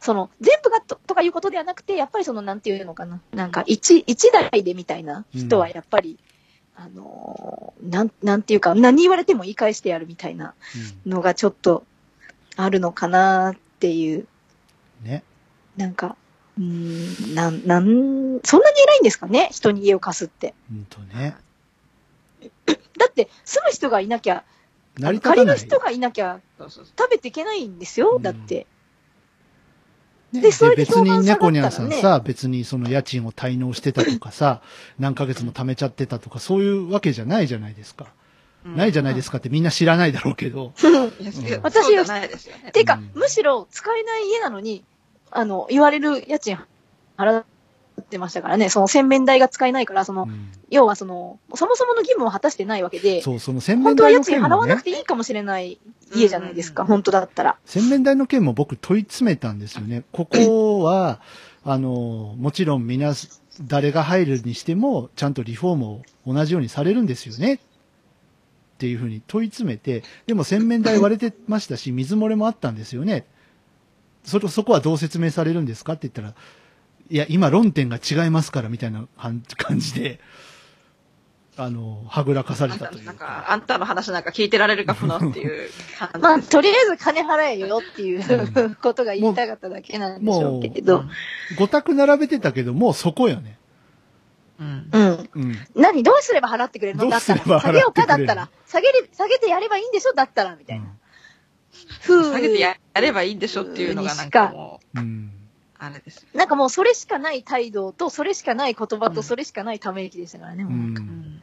その、全部がととかいうことではなくて、やっぱりその、なんていうのかな、なんか、一、一台でみたいな人はやっぱり、あのーなん、なんていうか、何言われても言い返してやるみたいなのがちょっとあるのかなっていう、うんね。なんか、うーん、なん、なん、そんなに偉いんですかね？人に家を貸すって。うんとね。だって、住む人がいなきゃ、成り立借りたない。る人がいなきゃそうそうそう。食べていけないんですよ、うんだって。ねでそれで別に評判下がったらね猫ニャンさんさ、別にその家賃を滞納してたとかさ、何ヶ月も貯めちゃってたとか、そういうわけじゃないじゃないですか。ないじゃないですかってみんな知らないだろうけど。うじゃないですよね。ていうか、うんむしろ使えない家なのに、あの、言われる家賃払ってましたからね、その洗面台が使えないから、その、うん要はその、そもそもの義務を果たしてないわけで、そう、その洗面本当は台の件もね家賃払わなく、ていいかもしれない家じゃないですか、うん本当だったら。洗面台の件も僕問い詰めたんですよね。ここは、あの、もちろんみな、誰が入るにしても、ちゃんとリフォームを同じようにされるんですよね。っていうふうに問い詰めて、でも洗面台割れてましたし、水漏れもあったんですよね。それ、そこはどう説明されるんですかって言ったら、いや、今論点が違いますから、みたいな感感じで、あの、はぐらかされたなんたというか。か、あんたの話なんか聞いてられるか不能っていう。まあ、とりあえず金払えよっていううんことが言いたかっただけなんでしょうけれど。五択並べてたけど、もうそこよね。うん。うん。うん。何どうすれば払ってくれるの？だったら。下げようかだったら。下げる、下げてやればいいんでしょ？だったら、みたいな。ふう下げてややればいいんでしょ？っていうのがなんかもう、うん。あれですよ。なんかもうそれしかない態度と、それしかない言葉と、うんそれしかないため息でしたからね。う。もうなんかうん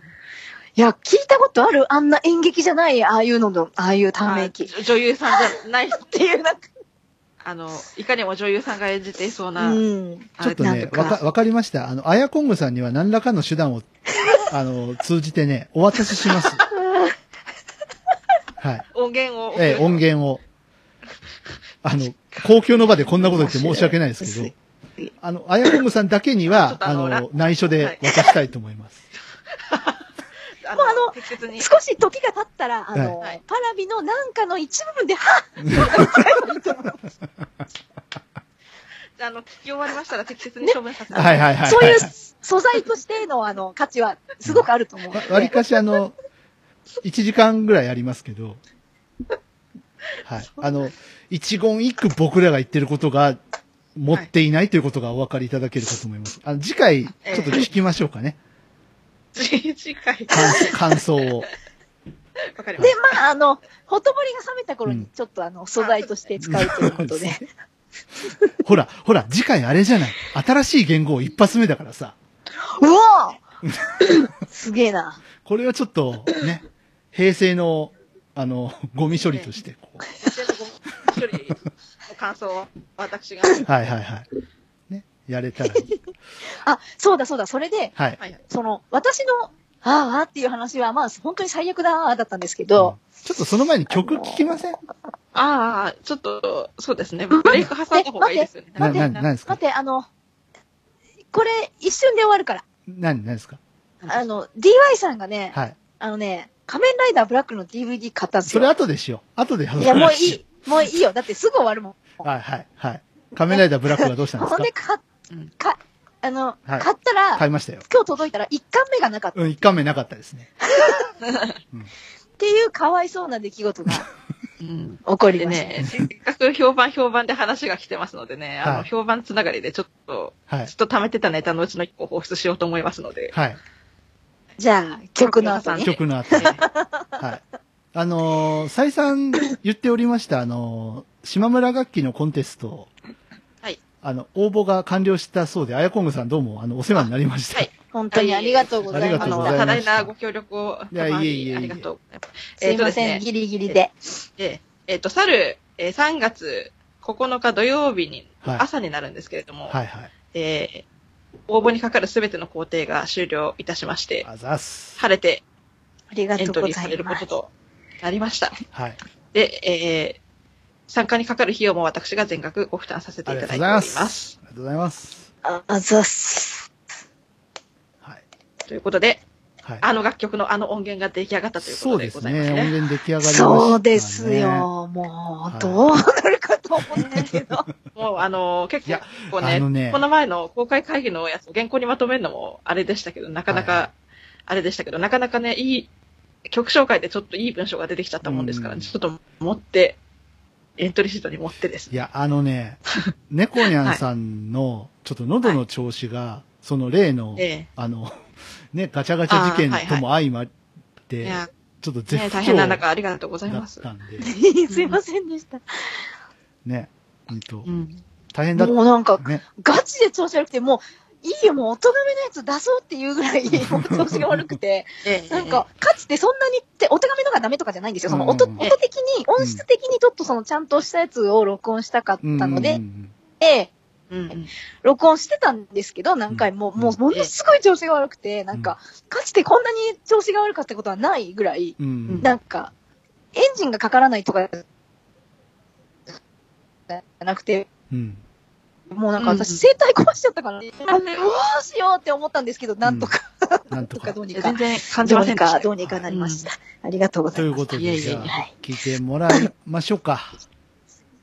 いや、聞いたことある？あんな演劇じゃない、ああいうのの、ああいうため息。あ女優さんじゃないっっていう、なんか、あの、いかにも女優さんが演じていそううな、ん。ちょっとね、わか、わかりました。あの、アヤコングさんには何らかの手段を、あの、通じてね、お渡しします。はい。音源をええ、音源を。あの、公共の場でこんなこと言って申し訳ないですけど、あの、アヤコングさんだけにはあの内緒で渡したいと思います。あもうあの。少し時が経ったら、あの、はいパラビのなんかの一部分で、はっ あの、聞き終わりましたら適切に処分させて、はいはいはい。そういう素材としての、あの、価値はすごくあると思う。わりかしあの、1時間ぐらいありますけど、はい。あの、一言一句僕らが言ってることが、持っていないということがお分かりいただけるかと思います。あの、次回、ちょっと聞きましょうかね。次回。感想感想を。で わかりまし、まあ、あの、ほとぼりが冷めた頃にうん、ちょっとあの、素材として使うということで。ほら、ほら、次回あれじゃない。新しい言語を一発目だからさ。うわ すげえな。これはちょっと、ね、平成の、あの、ゴミ処理として、こう。た。先生のご処理の感想を私が。はいはいはい。ね、やれたらいい。あ、そうだそうだ、それで、はい。その、私の、あーあーっていう話は、まあ、本当に最悪だ、だったんですけど、ちょっとその前に曲聴きません？ああ、ちょっと、そうですね。ブレイク挟んだ方がいいですよね。な、待って待って、あの、これ、一瞬で終わるから。な、なんですか？あの、DY さんがね、はい。あのね、仮面ライダーブラックの DVD 買ったんですそれよ。後でしよう。後で話いや、もういい。もういいよ。だってすぐ終わるもん。はいはいはい。仮面ライダーブラックはどうしたんですか？ほんで、か、うんか、あの、はい買ったら、買いましたよ。今日届いたら1巻目がなかった。うん、一巻目なかったですね。っていうかわいそうな出来事が うん。起こりでました。ね、せっかく評判評判で話が来てますのでね、あの、はい評判つながりでちょっと、はいずっ。と溜めてたネタのうちの一個を放出しようと思いますので。はい。じゃあ、曲の後ね。曲の後。はい。あのー再三言っておりました、あのー島村楽器のコンテスト。はい。あの、応募が完了したそうで、あやこんぐさんどうも、あの、お世話になりました。はい。本当にありがとうございありがあの、ました。とうございます多大なご協力を、いやいえいえいえありがとう。すいません、えーとですねギリギリで。で、えっ、と、去る、えー3月9日土曜日に、はい朝になるんですけれども、はいはい。えー応募にかかるすべての工程が終了いたしまして、あざっす。晴れてありがエンとうござトリーされるいます。こととなりました。はい。で、えー参加にかかる費用も私が全額ご負担させてありいただいておりがとうございまます。す。ありがとうございます。あ、あざっす。はい。ということで、はい。あの楽曲のあの音源が出来上がったということでそうですね。ございますね。音源出来上がりました、ね。そうです。よ。もう、どうなるかと思ったけど。もうあの結構ねねこの前の公開会議のやつを原稿にまとめるのもあれでしたけど、なかなか、はいはいあれでしたけど、なかなかね、いい、曲紹介でちょっといい文章が出てきちゃったもんですから、うんちょっと持って、エントリーシートに持ってですね。いや、あのね、猫にゃんさんの、ちょっと喉の調子が、その例の、ええあの、ね、ガチャガチャ事件とも相まって、いや、ちょっと絶ね、不調大変な中ありがとうございだます。ったんで、すいませんでした。ね、うんとう、ん。大変だっもうなんかた、ね。ガチで調子悪くて、もう、いいよ、もう、音亀のやつ出そうっていうぐらい、もう調子が悪くて、ええなんか、かつてそんなにって、音亀のがダメとかじゃないんですよ。その音、うん音的に、音質的にちょっとそのちゃんとしたやつを録音したかったので、うんうんうんええうんうん。録音してたんですけど、何回も、うんもう、ものすごい調子が悪くて、なんか、かつてこんなに調子が悪かったことはないぐらい、うんうんなんか、エンジンがかからないとか、じゃなくて、うん。もうなんかうん私、声帯壊しちゃったからね、どうしようって思ったんですけど、なんとか、なんとか。と かどうにか全、然感じませんでしたよ。どうにかなりました。ありがとうござといます。ことで、いえいえじゃあはい、聞いてもらいましょうか。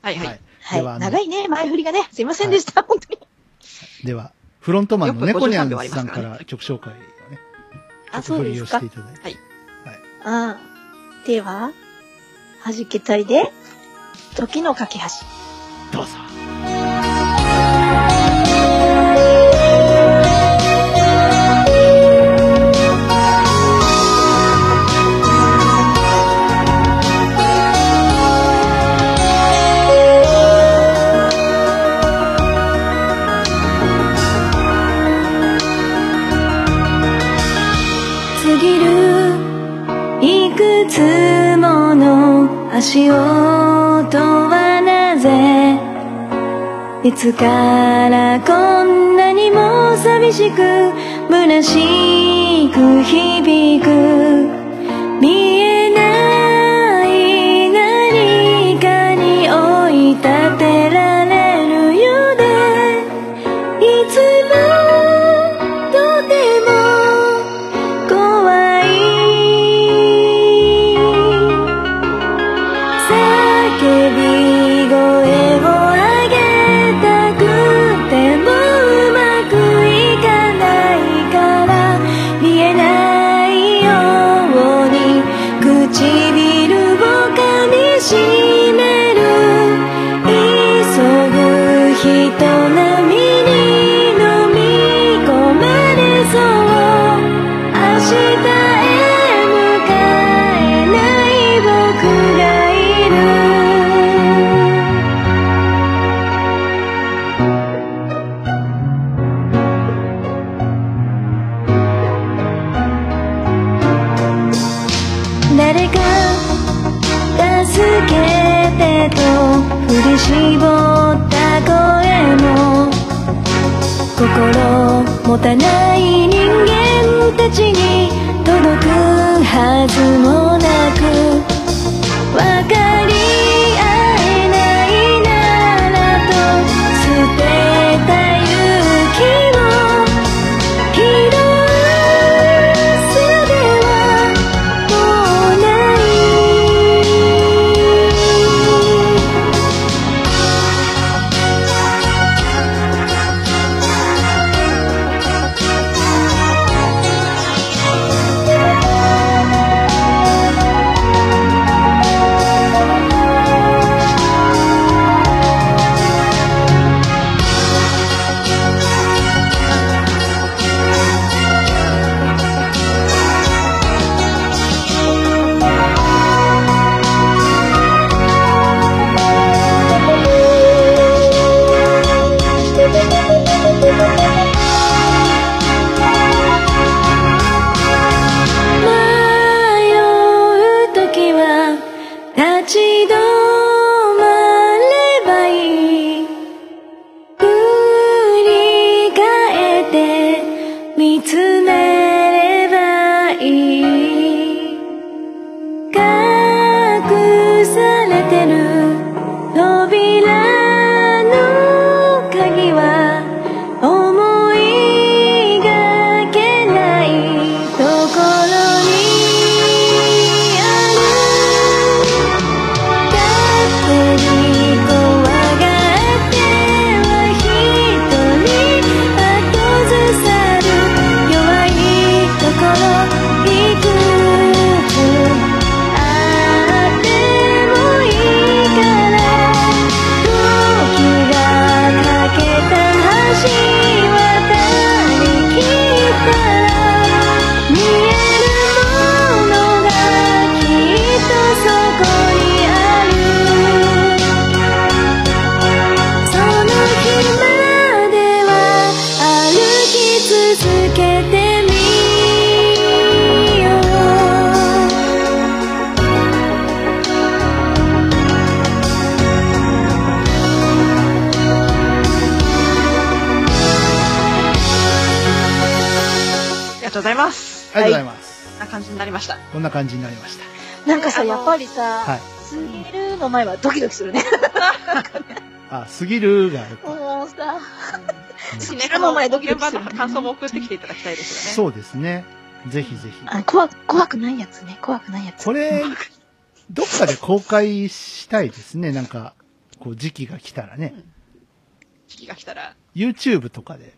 はいはい。はい。長いね、前振りがね、すいませんでした、本当に。では、フロントマンの猫にゃん53秒ありまさんから曲紹介をね、あ、そうですかてい。はいああ。では、弾けたいで、時の架け橋。どうぞ。足音はなぜいつからこんなにも寂しく虚しく響く見えないはずすぎるがやっぱ、もうさ、しねこの前ドキドキする感想も送ってきていただきたいですよね。そうですね。ぜひぜひ。あ怖怖くないやつね。怖くないやつ。これ、どっかで公開したいですね。なんか、こう時期が来たらね。時期が来たら、YouTube とかで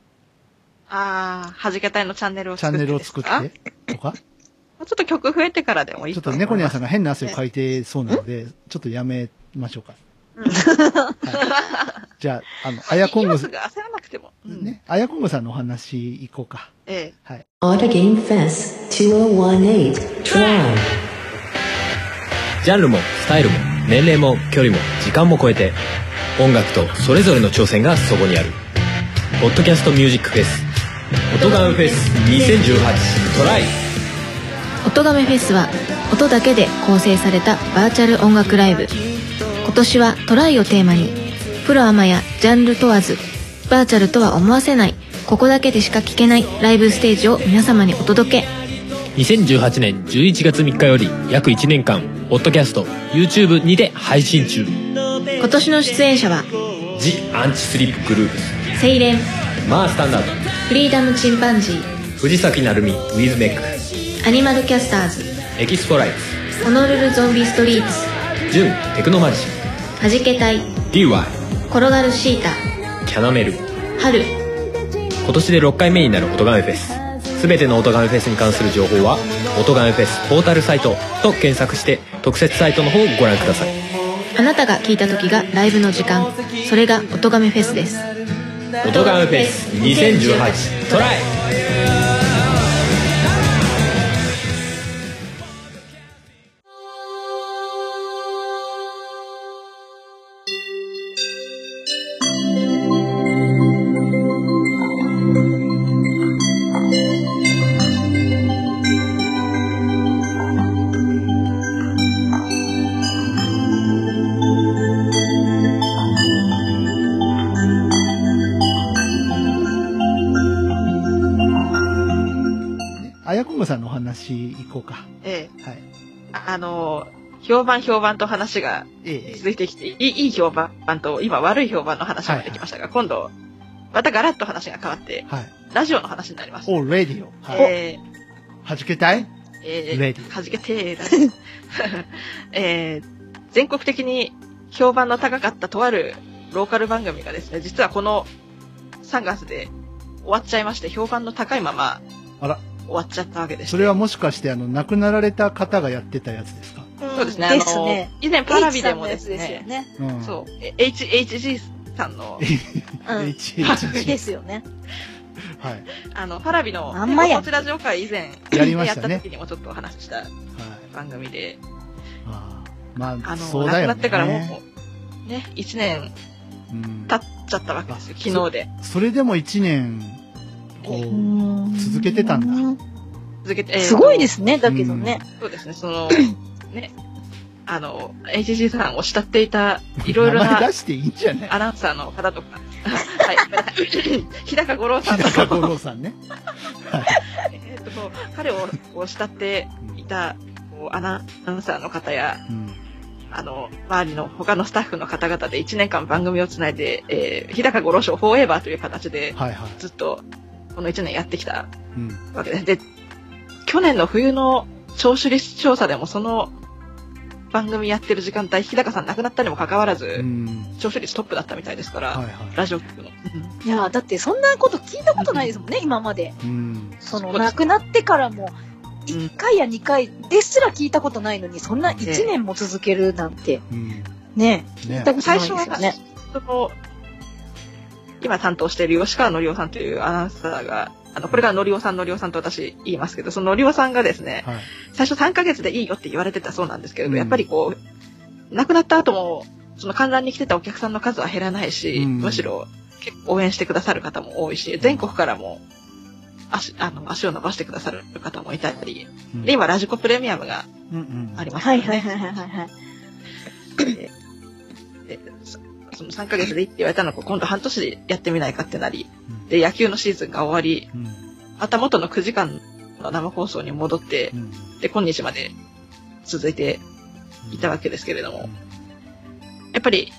あー、はじけたいのチャンネルをチャン作ってネルを作って、とか？ちょっと曲増えてからでもいいちょっ。と猫ニャンさんが変な汗をかいてそうなので、ちょっとやめましょうか。はい、じゃあ、あの、あやこんぐ今す、ぐ焦らなくても。うん。ね、あやこんぐさんのお話行こうか。えはい。Auto Game Fest 2018 Try ジャンルもスタイルも年齢も距離も時間も超えて音楽とそれぞれの挑戦がそこにある「ポッドキャストミュージックフェス」「音ガメフェス2018トライ」音亀フェスは音だけで構成されたバーチャル音楽ライブ今年はトライをテーマにプロアマやジャンル問わずバーチャルとは思わせないここだけでしか聞けないライブステージを皆様にお届け。2018年11月3日より約1年間ポッドキャスト YouTube にて配信中。今年の出演者は「ジ・アンチスリップグループ。スセイレン」マースタンダード。フリーダムチンパンジー藤崎鳴海ウィズメック。アニマルキャスターズエキスポライホノルルゾンビストリートツジュンテクノマジシはじけたい。ン DY 転がるシータキャナメル。春。今年で6回目になる音亀フェス。全ての音亀フェスに関する情報は「音亀フェスポータルサイト」と検索して特設サイトの方をご覧ください。あなたが聞いた時がライブの時間。それが音亀フェスです。音亀フェス2018トライ評判評判と話がええ続いてきて、いいいい評判と、今悪い評判の話が出てきましたが、今度、またガラッと話が変わって、はい。ラジオの話になります。お、レディオ。はい。えはじけたい？ー、えレディー、はじけてーだ。えー、全国的に評判の高かったとあるローカル番組がですね、実はこの3月で終わっちゃいまして、評判の高いままあら、終わっちゃったわけです。それはもしかして、あの、亡くなられた方がやってたやつですか？そうですね、あのね。、以前パラビでもですですよね。そう、え H、HG さんの、うん。HHG ですよね。はい。あの、パラビの、あんまやこちラジオ会以前、やりましたねやった時にもちょっとお話ししたはい。番組で、あーまあ、あの、そうだよね。亡くなってからもう、ね、1年うん。経っちゃったわけですよ、あ昨日で。それでも一年、こう、続けてたんだ。続けて、えーすごいですね、だけどね。そうですね、その、ね、あの、HG さんを慕っていた、いろいろな出していいんじゃない？アナウンサーの方とか、はい、日高五郎さん日と高五郎さんね。えーと、彼をこう慕っていた、こうアナウンサーの方や、うん。あの、周りの他のスタッフの方々で1年間番組をつないで、えー、日高五郎賞フォーエバーという形で、はいはい。ずっと、この1年やってきたうん。わけです。で、去年の冬の聴取率調査でもその番組やってる時間帯、日高さん亡くなったにもかかわらず、うん。聴取率トップだったみたいですから、はいはい。ラジオ局の。いや、だってそんなこと聞いたことないですもんね、今まで。うん。その、亡くなってからも、1回や2回ですら聞いたことないのに、そんなええ1年も続けるなんて、うん。ね、ね聞いたことない最初はね。その、今担当している吉川のりおさんというアナウンサーが、あの、これがのりおさんのりおさんと私言いますけど、そののりおさんがですね、はい。最初3ヶ月でいいよって言われてたそうなんですけれど、うんやっぱりこう、亡くなった後も、その観覧に来てたお客さんの数は減らないし、うんむしろ結構応援してくださる方も多いし、全国からも足、あの、足を伸ばしてくださる方もいたり、うんで、今、ラジコプレミアムがうんうん。ありますはいよね。はいはいはいはいはい。そその3ヶ月でいいって言われたのを今度半年でやってみないかってなり、うんで、野球のシーズンが終わり、うん。また元の9時間の生放送に戻ってう、ん。で、今日まで続いていたわけですけれども、やっぱり、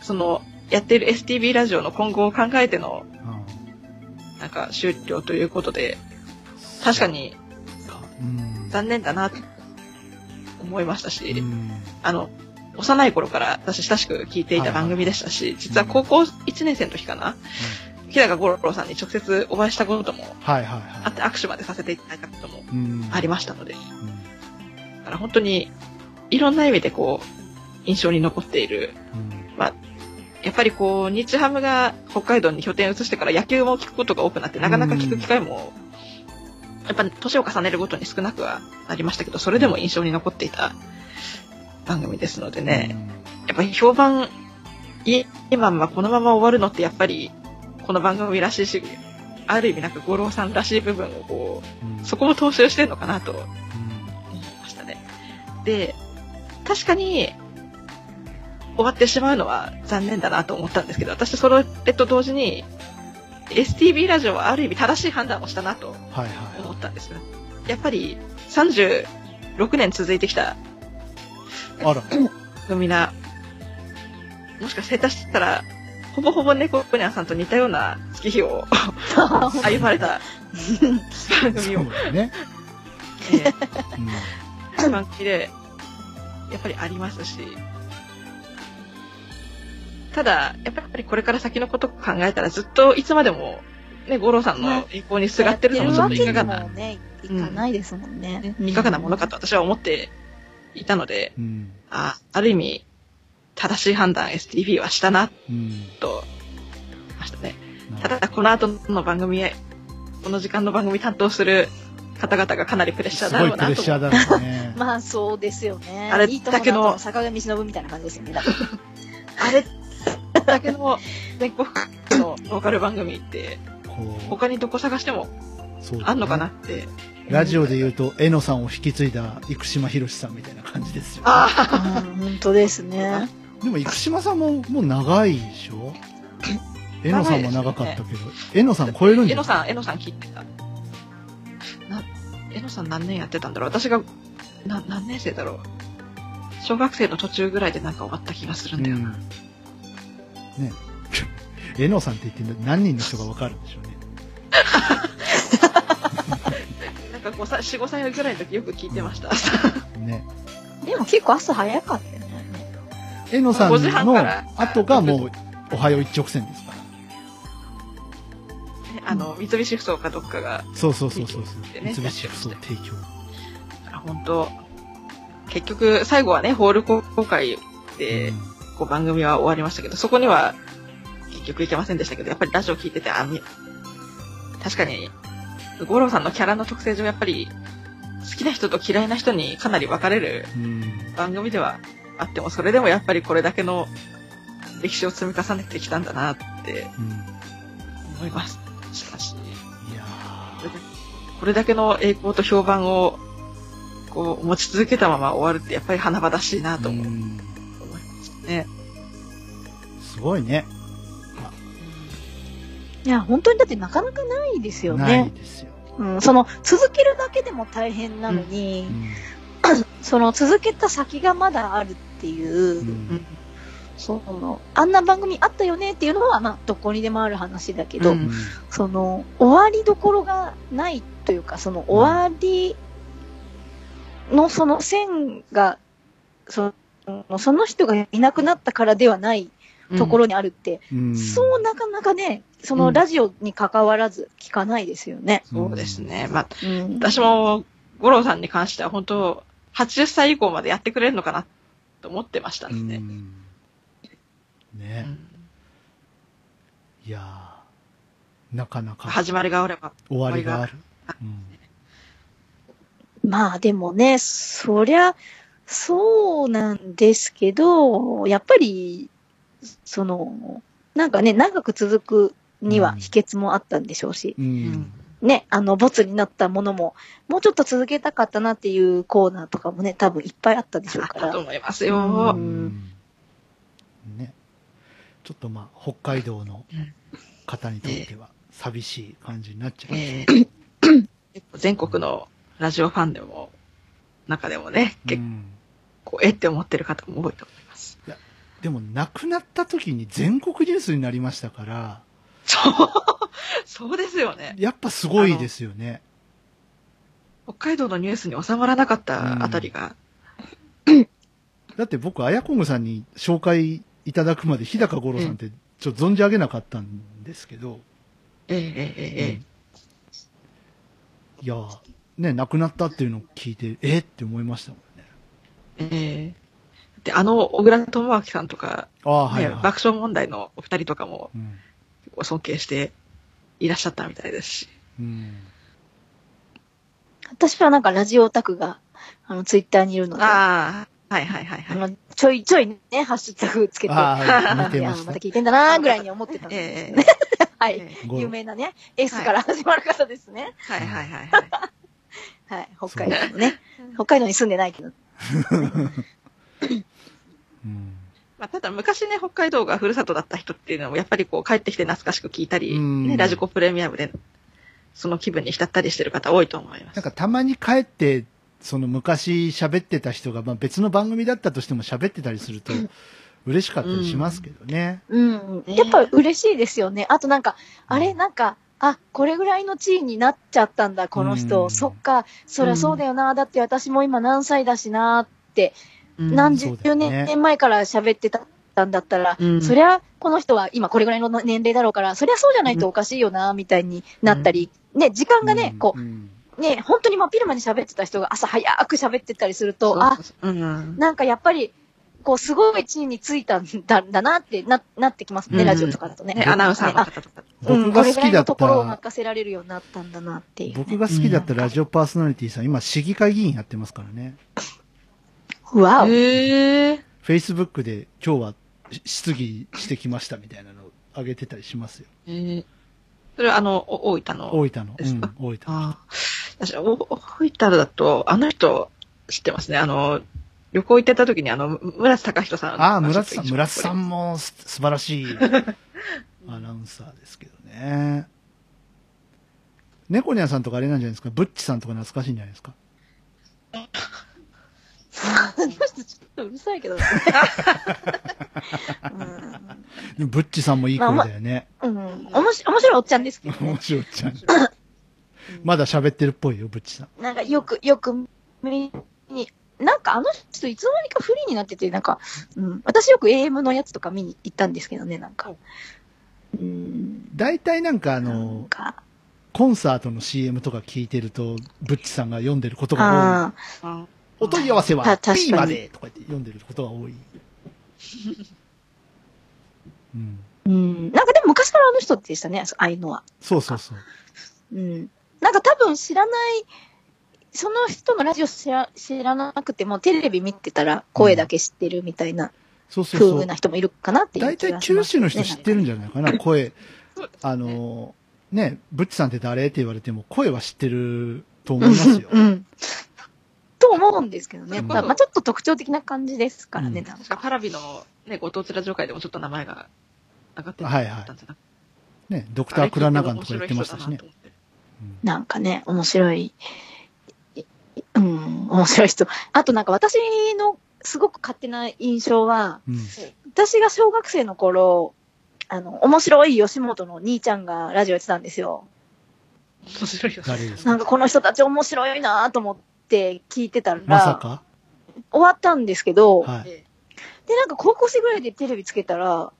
その、やっている STB ラジオの今後を考えての、うん。なんか、終了ということで、確かにうん。残念だな、と思いましたし、うん。あの、幼い頃から私親しく聞いていた番組でしたし、実は高校1年生の時かな、日高五郎さんに直接お会いしたこともはいはいあはって握手までさせていただいたこともい。うん。ありましたので、うんだから本当にいろんな意味でこう、印象に残っている。うんやっぱりこう、日ハムが北海道に拠点を移してから野球も聞くことが多くなって、なかなか聞く機会も、やっぱ年を重ねるごとに少なくはなりましたけど、それでも印象に残っていた番組ですのでね、やっぱり評判、い今はこのまま終わるのってやっぱり、この番組らしいし、ある意味なんか五郎さんらしい部分をこうそこも踏襲してるのかなと思いうんましたね。で、確かに、終わってしまうのは残念だなと思ったんですけど、私それと同時に、STB ラジオはある意味正しい判断をしたなとはいはい思ったんですよ。やっぱり36年続いてきたあら。組な、もしかして下手したら、ほぼほぼ猫ニャンさんと似たような月日を歩まれた番組を。ね。えーうん。番組で、やっぱりありますし、ただ、やっぱりこれから先のことを考えたらずっといつまでも、ね、五郎さんの栄光にすがってるのもちょっといかがな、いかないですもんね。ねいかがなものかと私は思っていたので、うん。あある意味、正しい判断 STV はしたな、うん。と、ましたね。ただ、この後の番組へ、この時間の番組担当する方々がかなりプレッシャーだろうなとプレッシャーだろうね。まあそうですよね。あれだけの坂上忍みたいな感じですよね。あれだけの全国のローカル番組って、こ他にどこ探してもあんのかなって。ラジオで言うと、えのさんを引き継いだ生島博さんみたいな感じですよ、ね。あうん本当ですね。でも生島さんももう長いでしょ？えのさんも長かったけど、えのさん超えるんあ、じゃない？えのさん、えのさん聞いてた。な、えのさん何年やってたんだろう？私が、な、何年生だろう？小学生の途中ぐらいでなんか終わった気がするんだよな。うん。ね。えのさんって言って何人の人がわかるんでしょうね。なんか5歳、4、5歳ぐらいの時よく聞いてました。ね。でも結構朝早かったよね。えのさん5時半の後がもう、おはよう一直線ですから。ねあの、三菱ふそうかどっかが、そうそうそうそうそう。ね三菱ふそう提供。本当結局、最後はね、ホール公開でう、んこう番組は終わりましたけど、そこには結局行けませんでしたけど、やっぱりラジオ聞いてて、あ、み確かに、五郎さんのキャラの特性上、やっぱり、好きな人と嫌いな人にかなり分かれるうん。番組ではあっても、それでもやっぱりこれだけの歴史を積み重ねてきたんだなってうん。思います。しかし、いやこれだけの栄光と評判を、こう、持ち続けたまま終わるって、やっぱり華々しいなー。と思いうんますね。すごいね。いや、本当にだってなかなかないですよないね。ですよ。うん、その、続けるだけでも大変なのに、うん。その続けた先がまだあるっていう、うんその、あんな番組あったよねっていうのは、まあ、どこにでもある話だけど、うんその、終わりどころがないというか、その、終わりのその線が、その、その人がいなくなったからではないところにあるって、うんそうなかなかね、そのラジオに関わらず聞かないですよね。そうですね。まあ、うん。私も、五郎さんに関しては本当、80歳以降までやってくれるのかなと思ってましたうんでね。ん。ね。いやーなかなか始まりがあれば。終わりがある。うんまあでもね、そりゃ、そうなんですけど、やっぱり、その、なんかね、長く続くには秘訣もあったんでしょうし、う。うんん。ね、あの、ボツになったものも、もうちょっと続けたかったなっていうコーナーとかもね、多分いっぱいあったでしょうからあったと。思いますうよ。うんね。ちょっとまあ、北海道の方にとっては寂しい感じになっちゃいました。えー結構全国のラジオファンでも、中でもね、結うん構、えって思ってる方も多いと思います。でも、亡くなった時に全国ニュースになりましたから、そう、そうですよね。やっぱすごいですよね。北海道のニュースに収まらなかったあたりが、だって僕、あやこぐさんに紹介いただくまで、日高五郎さんってちょっと存じ上げなかったんですけど、ええええええ。いやーね、亡くなったっていうのを聞いて、えって思いましたもんね。ええで、あの、小倉智明さんとか、ああ、はいねはい。爆笑問題のお二人とかもうん。結構尊敬していらっしゃったみたいですし。うん。私はなんかラジオオタクが、あの、ツイッターにいるので、あああ、はいはいはいはい。の、ちょいちょいね、ハッシュタグつけて、ああ、はい、あ見てましたいやまた。聞いてんだなーぐらいに思ってたんですええけどね。はい。ええ五郎有名なね、S から始まる方ですね。はいはいはいはい。はい。北海道のね。北海道に住んでないけど。うん。まあ、ただ昔ね、北海道がふるさとだった人っていうのも、やっぱりこう帰ってきて懐かしく聞いたり、うんね、ラジコプレミアムで、その気分に浸ったりしてる方多いと思います。なんかたまに帰って、その昔喋ってた人が、まあ、別の番組だったとしても喋ってたりすると、嬉しかったりしますけどね。うん。ねやっぱ嬉しいですよね。あとなんか、あれなんか、あ、これぐらいの地位になっちゃったんだ、この人。うんそっか、そりゃそうだよな。だって私も今何歳だしなって、うん何十年前から喋ってたんだったら、うんそりゃこの人は今これぐらいの年齢だろうから、そりゃそうじゃないとおかしいよな、みたいになったり、ね、時間がね、こうね、本当に真っ昼間に喋ってた人が朝早く喋ってたりすると、あ、うん。なんかやっぱり、こう、すごい地位についたんだだなってな、なってきますね、うんラジオとかだとね。ね、アナウンサーのあ方とか。うん、僕がこれぐらい好きだったのところを任せられるようになったんだなっていう。僕が好きだったラジオパーソナリティさん、今市議会議員やってますからね。わお。へえ。Facebook で今日は質疑してきましたみたいなのを上げてたりしますよ。えーそれはあの、お大分の。大分の。うんですか、大分の。ああ。私、お大分だと、あの人、知ってますね。あの、旅行行ってた時に、あの、村津隆人さん。ああ、村津さん、村津さんもす素晴らしい アナウンサーですけどね。猫ニャンさんとかあれなんじゃないですか？ブッチさんとか懐かしいんじゃないですか？あの人ちょっとうるさいけどね。で もブッチさんもいい声だよね。うん。うん。おもし、面白いおっちゃんですけどね。面白いちゃん。まだ喋ってるっぽいよ、ブッチさん。なんかよく、よく見に、なんかあの人いつの間にかフリーになってて、なんか、うん。私よく AM のやつとか見に行ったんですけどね、なんか。うん。大体なんかあの、か、コンサートの CM とか聞いてると、ブッチさんが読んでることが多い。お問い合わせは P までとか言って読んでることが多い。うん。うん。なんかでも昔からあの人でしたね、ああいうのは。そうそうそう。うん。なんか多分知らない、その人のラジオ知ら知らなくても、テレビ見てたら声だけ知ってるみたいなそうそうそう風。な人もいるかなっていう大体九州の人知ってるんじゃないかな、声。あの、ね、ブッチさんって誰？って言われても、声は知ってると思いますよ。うんうん。と思うんですけどね。うんまあ、まあちょっと特徴的な感じですからね、うんなん確かか。パラビのね、ご当地ラジオ会でもちょっと名前が上がってはいはいたんじゃなくてね、ドクタークラナガンとか言ってましたしねなんかね、面白い、いうん、面白い人。あとなんか私のすごく勝手な印象は、うん。私が小学生の頃、あの、面白い吉本の兄ちゃんがラジオやってたんですよ。面白いなんかこの人たち面白いなと思って聞いてたら、まさか？終わったんですけど、はい。えで、なんか高校生ぐらいでテレビつけたら、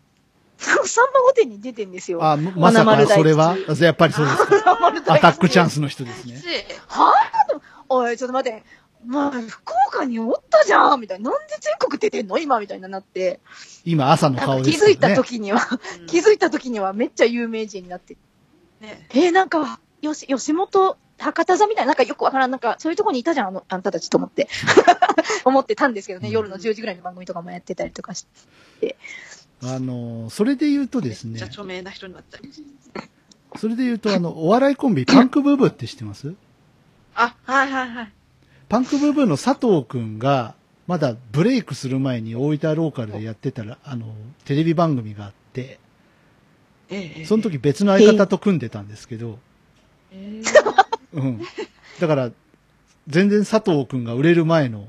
サンバ御殿に出てんですよ。あ、ままさか、それは？やっぱりそうです アタックチャンスの人ですえね。はぁ？とおい、ちょっと待って。まあ、福岡におったじゃんみたいな。なんで全国出てんの？今みたいななって。今、朝のなんか顔気づいた。時には、うん気づいた時にはめっちゃ有名人になって。ねえーなんか、よし、吉本、博多座みたいな、なんかよくわからん、なんか、そういうとこにいたじゃん、あの、あんたたちと思って。思ってたんですけどね、うん夜の10時ぐらいの番組とかもやってたりとかして。あの、それで言うとですねめっちゃ、著名な人になっちゃう。それで言うと、あの、お笑いコンビ、パンクブーブーって知ってます？あ、はいはいはい。パンクブーブーの佐藤くんが、まだブレイクする前に大分ローカルでやってたら、あの、テレビ番組があって、ええその時別の相方と組んでたんですけど、えうん。だから、全然佐藤くんが売れる前の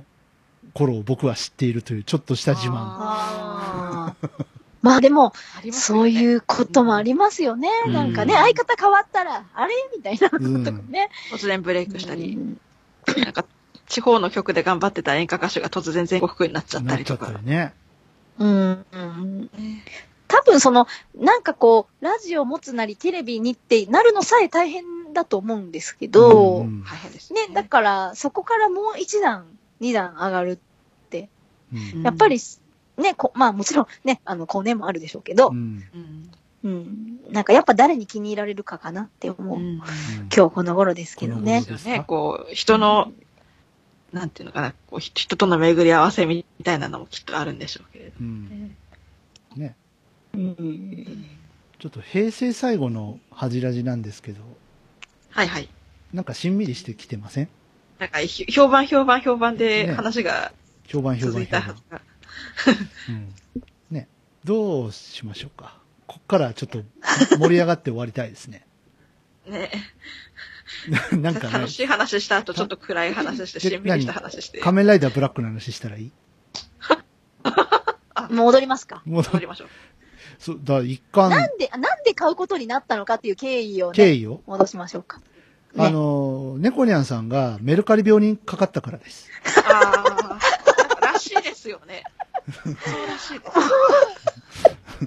頃を僕は知っているというちょっとした自慢。あー まあでも、ありますそうう。いうこともありますよね。うんなんかね、相方変わったら、あれ？みたいなことうんがね。突然ブレイクしたり、うんなんか、地方の局で頑張ってた演歌歌手が突然全国区になっちゃったりとか。ね。うん。うん多分その、なんかこう、ラジオ持つなりテレビにってなるのさえ大変だと思うんですけど、うんうん大変ですね。ね、だからそこからもう一段、二段上がるって、うんやっぱり、ね、こまあもちろんね、あの、コネもあるでしょうけどう、んうん。うん。なんかやっぱ誰に気に入られるかかなって思う。うん。今日この頃ですけどねですよね、こう、人の、なんていうのかな、こう、ひ人との巡り合わせみたいなのもきっとあるんでしょうけれど。うんね。うん。ちょっと平成最後の恥じらじなんですけど、はいはい。なんかしんみりしてきてません？なんか、ひ評判評判評判でね話が評判評続判評判いたはず。が。うん。どうしましょうか。こっからちょっと盛り上がって終わりたいですね。ね なんかね楽、しい話した後、ちょっと暗い話して、でしんみりした話して。仮面ライダーブラックの話したらいい？戻りますか。戻りましょう。そう、だ一貫なんで、あなんで買うことになったのかっていう経緯をね、経緯を、戻しましょうか。あの、猫ニャンさんがメルカリ病にかかったからです。ああ、らしいですよね。そうらしいで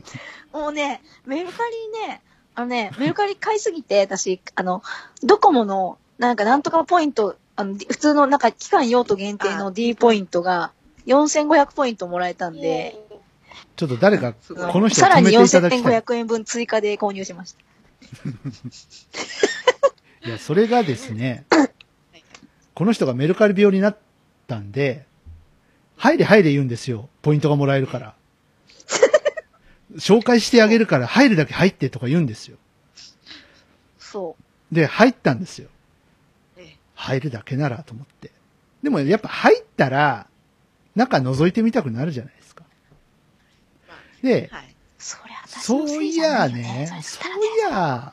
す。もうね、メルカリね、あのね、メルカリ買いすぎて、私、あの、ドコモの、なんかなんとかポイント、あの、普通のなんか期間用途限定の D ポイントが、4500ポイントもらえたんで、ちょっと誰か、この人をさらに止めていただきたい。4500円分追加で購入しました。いや、それがですね、この人がメルカリ病になったんで、入れ入れ言うんですよ。ポイントがもらえるから。紹介してあげるから入るだけ入ってとか言うんですよ。そで、入ったんですよ。ええ入るだけならと思って。でもやっぱ入ったら、中覗いてみたくなるじゃないですか。で、はい。う。そりゃ私そういやね。ねそういや、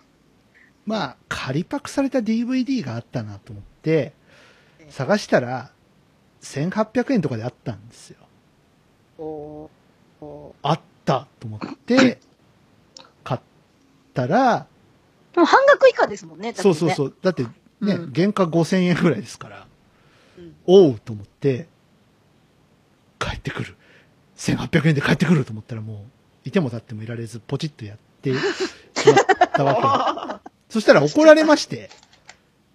まあ、仮パクされた DVD があったなと思って、探したら、1800円とかであったんですよ。おーおあったと思って、買ったら、ーもう半額以下ですもんね、そうそうう。そう。だってね、うん原価5000円ぐらいですから、うんおうと思って、帰ってくる。1800円で帰ってくると思ったらもう、いても立ってもいられず、ポチッとやってしまったわけ。そしたら怒られまして、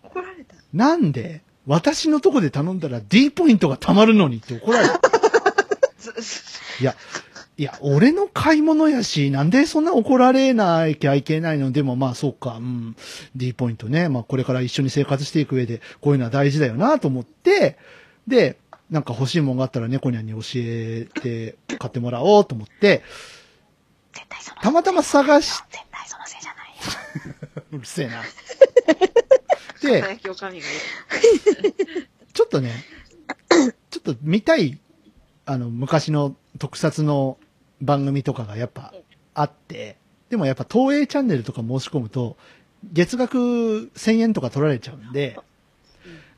怒られた。なんで私のとこで頼んだら D ポイントが貯まるのにって怒られた。いや、いや、俺の買い物やし、なんでそんな怒られなきゃいけないの？でもまあそうか、うん、D ポイントね。まあこれから一緒に生活していく上で、こういうのは大事だよなと思って、で、なんか欲しいもんがあったら猫ニャンに教えて買ってもらおうと思って、たまたま探し、絶対そのせいじゃない。うるせえな。さ で。ちょっとね、ちょっと見たい、あの、昔の特撮の番組とかがやっぱあって、でもやっぱ東映チャンネルとか申し込むと、月額1000円とか取られちゃうんで、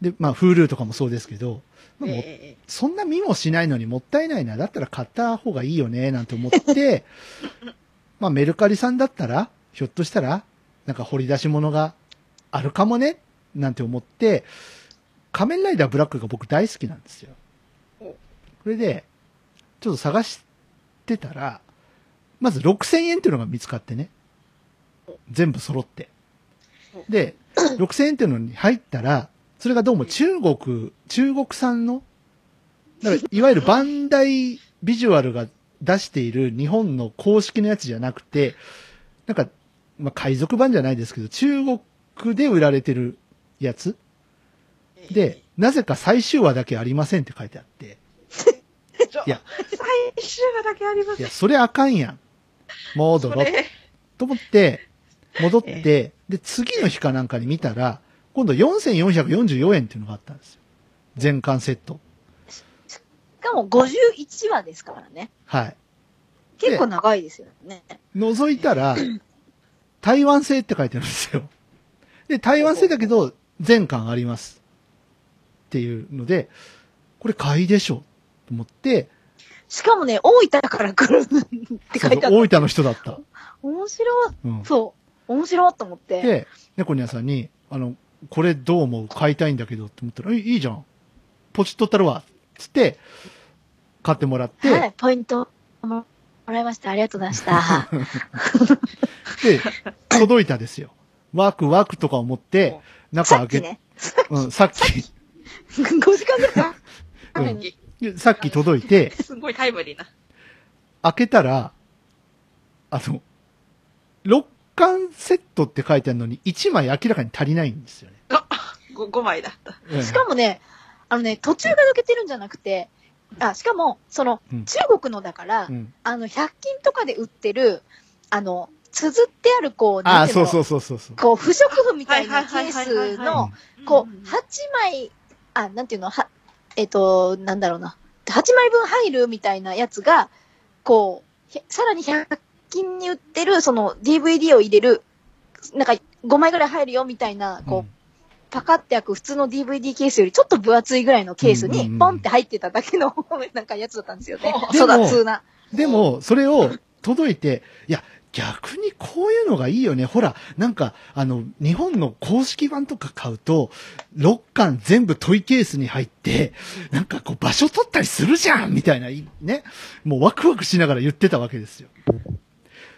で、まあ、Hulu とかもそうですけど、まあもうええそんな見もしないのにもったいないな。だったら買った方がいいよね、なんて思って、まあメルカリさんだったら、ひょっとしたら、なんか掘り出し物があるかもね、なんて思って、仮面ライダーブラックが僕大好きなんですよ。おこれで、ちょっと探してたら、まず6000円っていうのが見つかってね。全部揃って。で、6000円っていうのに入ったら、それがどうも中国、中国産の、だからいわゆるバンダイビジュアルが出している日本の公式のやつじゃなくて、なんか、まあ、海賊版じゃないですけど、中国で売られてるやつ？ええで、なぜか最終話だけありませんって書いてあって、いや、最終話だけあります。いや、それあかんやん。戻ろう。と思って、戻って、で、次の日かなんかに見たら、今度4444円っていうのがあったんですよ。全巻セット。しかも51話ですからね。はい。結構長いですよね。覗いたら、台湾製って書いてあるんですよ。で、台湾製だけど、全巻あります。っていうので、これ買いでしょ。と思って、しかもね、大分から来るって書いてあそうった。大分の人だった。面白い。うん。そう。面白いと思って。で、猫ニャンさんに、あの、これどう思う買いたいんだけどって思ったら、えいいじゃん。ポチッとったるわ。つって、買ってもらって、はい、ポイントもらいました。ありがとうございました。で、届いたですよ。ワクワクとか思って、中開け、さっきね、うん、さっき、5時間ぐらいうんさっき届いて、すごいタイムリーな。開けたら、あの、6巻セットって書いてあるのに、1枚明らかに足りないんですよね。5, 5枚だった。うんしかもね、あのね、途中が抜けてるんじゃなくて、あ、しかも、その、うん中国のだから、うん。あの、100均とかで売ってる、あの、綴ってある、こう、あそうそうそうそうそう。こう、不織布みたいなケースの、うんこう、8枚、あ、なんていうの、は、えっ、と、なんだろうな。8枚分入るみたいなやつが、こう、ひさらに100均に売ってる、その DVD を入れる、なんか5枚ぐらい入るよみたいな、こう、うんパカって開く普通の DVD ケースよりちょっと分厚いぐらいのケースにポンって入ってただけの なんかやつだったんですよね。でもそうだ、通な。でも、それを届いて、いや、逆にこういうのがいいよね。ほら、なんか、あの、日本の公式版とか買うと、6巻全部トイケースに入って、なんかこう場所取ったりするじゃんみたいな、いね。もうワクワクしながら言ってたわけですよ。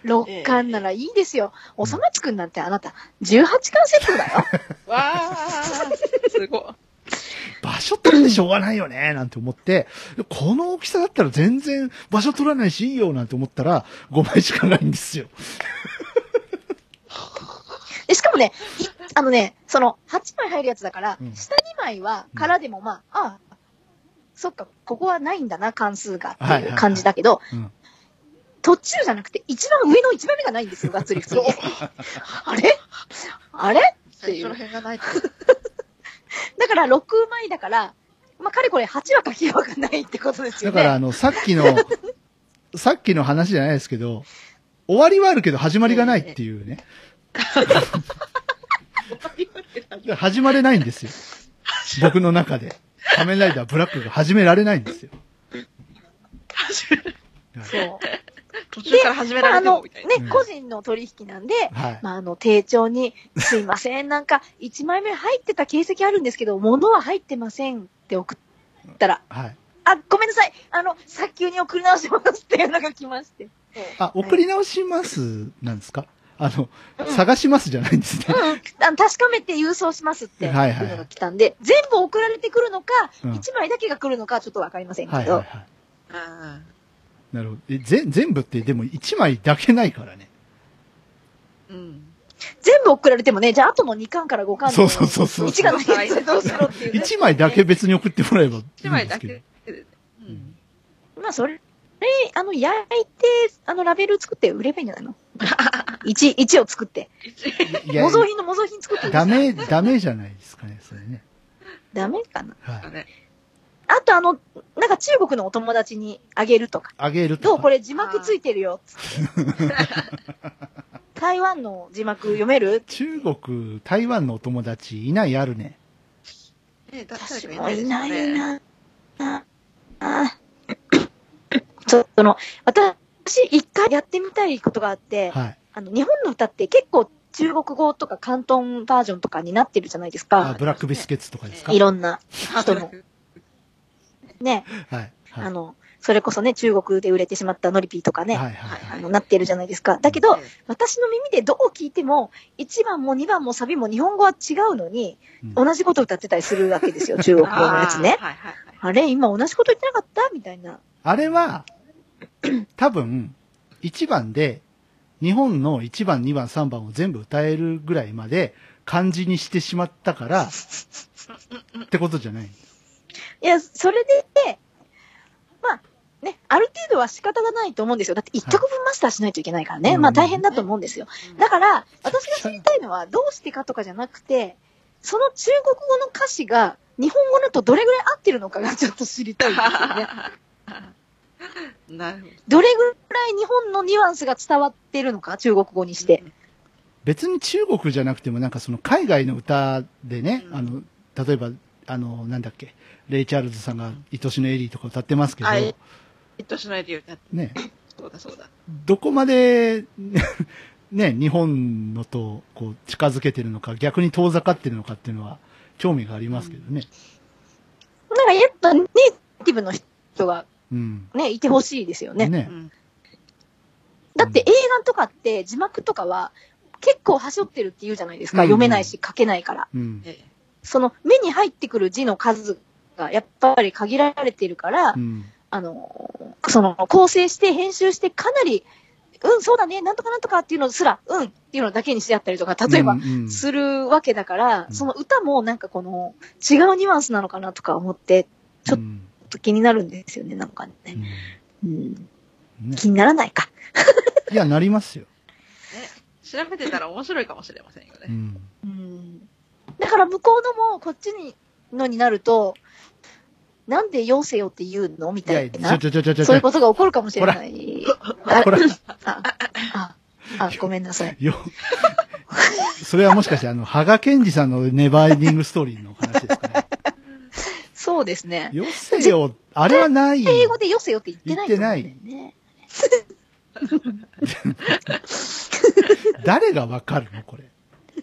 6巻ならいいですよ。おさまつくんなんてあなた、18巻セットだよ。わー、すごい。場所取ってしょうがないよね、なんて思って、この大きさだったら全然場所取らないしいいよ、なんて思ったら、5枚しかないんですよ。で、しかもね、いあのね、その、8枚入るやつだから、うん下2枚は空でもまあ、ああ、そっか、ここはないんだな、関数がっていう感じだけど、うん。途中じゃなくて、一番上の1枚目がないんですよ、がっつり普通に。あれ？あれ？っていう最初の辺がないと。だから6枚だから、まあ、かれこれ8は書きようがないってことですよね。だから、あの、さっきの、さっきの話じゃないですけど、終わりはあるけど始まりがないっていうね。始まれないんですよ。僕の中で。仮面ライダーブラックが始められないんですよ。そう。途中から始められてもみたいな。ね、うん個人の取引なんで、はい。まあ、あの、丁重に、すいません、なんか、1枚目入ってた形跡あるんですけど、物は入ってませんって送ったら、はい。あ、ごめんなさい、あの、早急に送り直しますっていうのが来まして。あ、送り直しますなんですか？あの、探しますじゃないんですね。うん、あの確かめて郵送しますっていうはいはいはいのが来たんで、全部送られてくるのか、うん1枚だけが来るのかちょっとわかりませんけど、はいはいはい。あなるほど。え、ぜ、全部ってでも1枚だけないからね。ーうん。全部送られてもね、じゃああとの2巻から5巻のそうそうそうそう1がないやつでどうしろっていうね、1枚だけ別に送ってもらえばいいん一枚だですけど。けで。うん。まあ、それ、あの、焼いて、あの、ラベル作って売ればいいんじゃないの ?1、1を作って。模造品の模造品作ってダメ、ダメじゃないですかね、それね。ダメかな？はい。ね。あとあの、なんか中国のお友達にあげるとか。あげるとか。どうこれ字幕ついてるよ。つって台湾の字幕読める？中国、台湾のお友達いないあるね。ね誰私かもいない。な。ああそその、私、一回やってみたいことがあって、はい。あの、日本の歌って結構中国語とか広東バージョンとかになってるじゃないですあ、か。ブラックビスケッツとかですか？いろんな人の。ね。はい。はい。あの、それこそね、中国で売れてしまったノリピーとかね、はいはいあの、なってるじゃないですか。だけど、え私の耳でどう聞いても、1番も2番もサビも日本語は違うのに、うん同じこと歌ってたりするわけですよ、中国語のやつね。あーはいはいはい。あれ、今同じこと言ってなかった？みたいな。あれは、多分、1番で、日本の1番、2番、3番を全部歌えるぐらいまで漢字にしてしまったから、ってことじゃない。いや、それで、まあ、ね、ある程度は仕方がないと思うんですよ。だって1曲分マスターしないといけないからね。うんまあ大変だと思うんですよ。だから、私が知りたいのはどうしてかとかじゃなくて、その中国語の歌詞が日本語だとどれぐらい合ってるのかが ちょっと知りたいんですよね。なるほど。どれぐらい日本のニュアンスが伝わってるのか、中国語にして。別に中国じゃなくてもなんかその海外の歌でね、うんあの、例えば、あの、なんだっけ、レイ・チャールズさんが愛しのエリーとか歌ってますけど、あええっとしないで言うたね、そうだそうだ。どこまで、ね、日本のとこう近づけてるのか、逆に遠ざかってるのかっていうのは興味がありますけどね。なんかやっぱネイティブの人がうん。ね、いてほしいですよね。ねう。ん。だって映画とかって字幕とかは結構端折ってるって言うじゃないですか。うん読めないし書けないから。その目に入ってくる字の数がやっぱり限られているから、うん。あの、その構成して編集してかなり、うん、そうだね、なんとかなんとかっていうのすら、うんっていうのだけにしてあったりとか、例えばうんうんするわけだから、うんその歌もなんかこの違うニュアンスなのかなとか思って、ちょっうんと気になるんですよね、なんかね。うん、ね気にならないか。いや、なりますよ。調べてたら面白いかもしれませんよね。うん。うんだから向こうのもこっちにのになると、なんでよせよって言うの？みたいな。ちょちょちょちょちょ。そういうことが起こるかもしれない。あほら、あ、あ、あ、ごめんなさい。よ、それはもしかしてあの、羽賀健二さんのネバーエンディングストーリーの話ですかね。そうですね。よせよ、あれはない。英語でよせよって言ってないと思うんだよね。誰がわかるのこれ。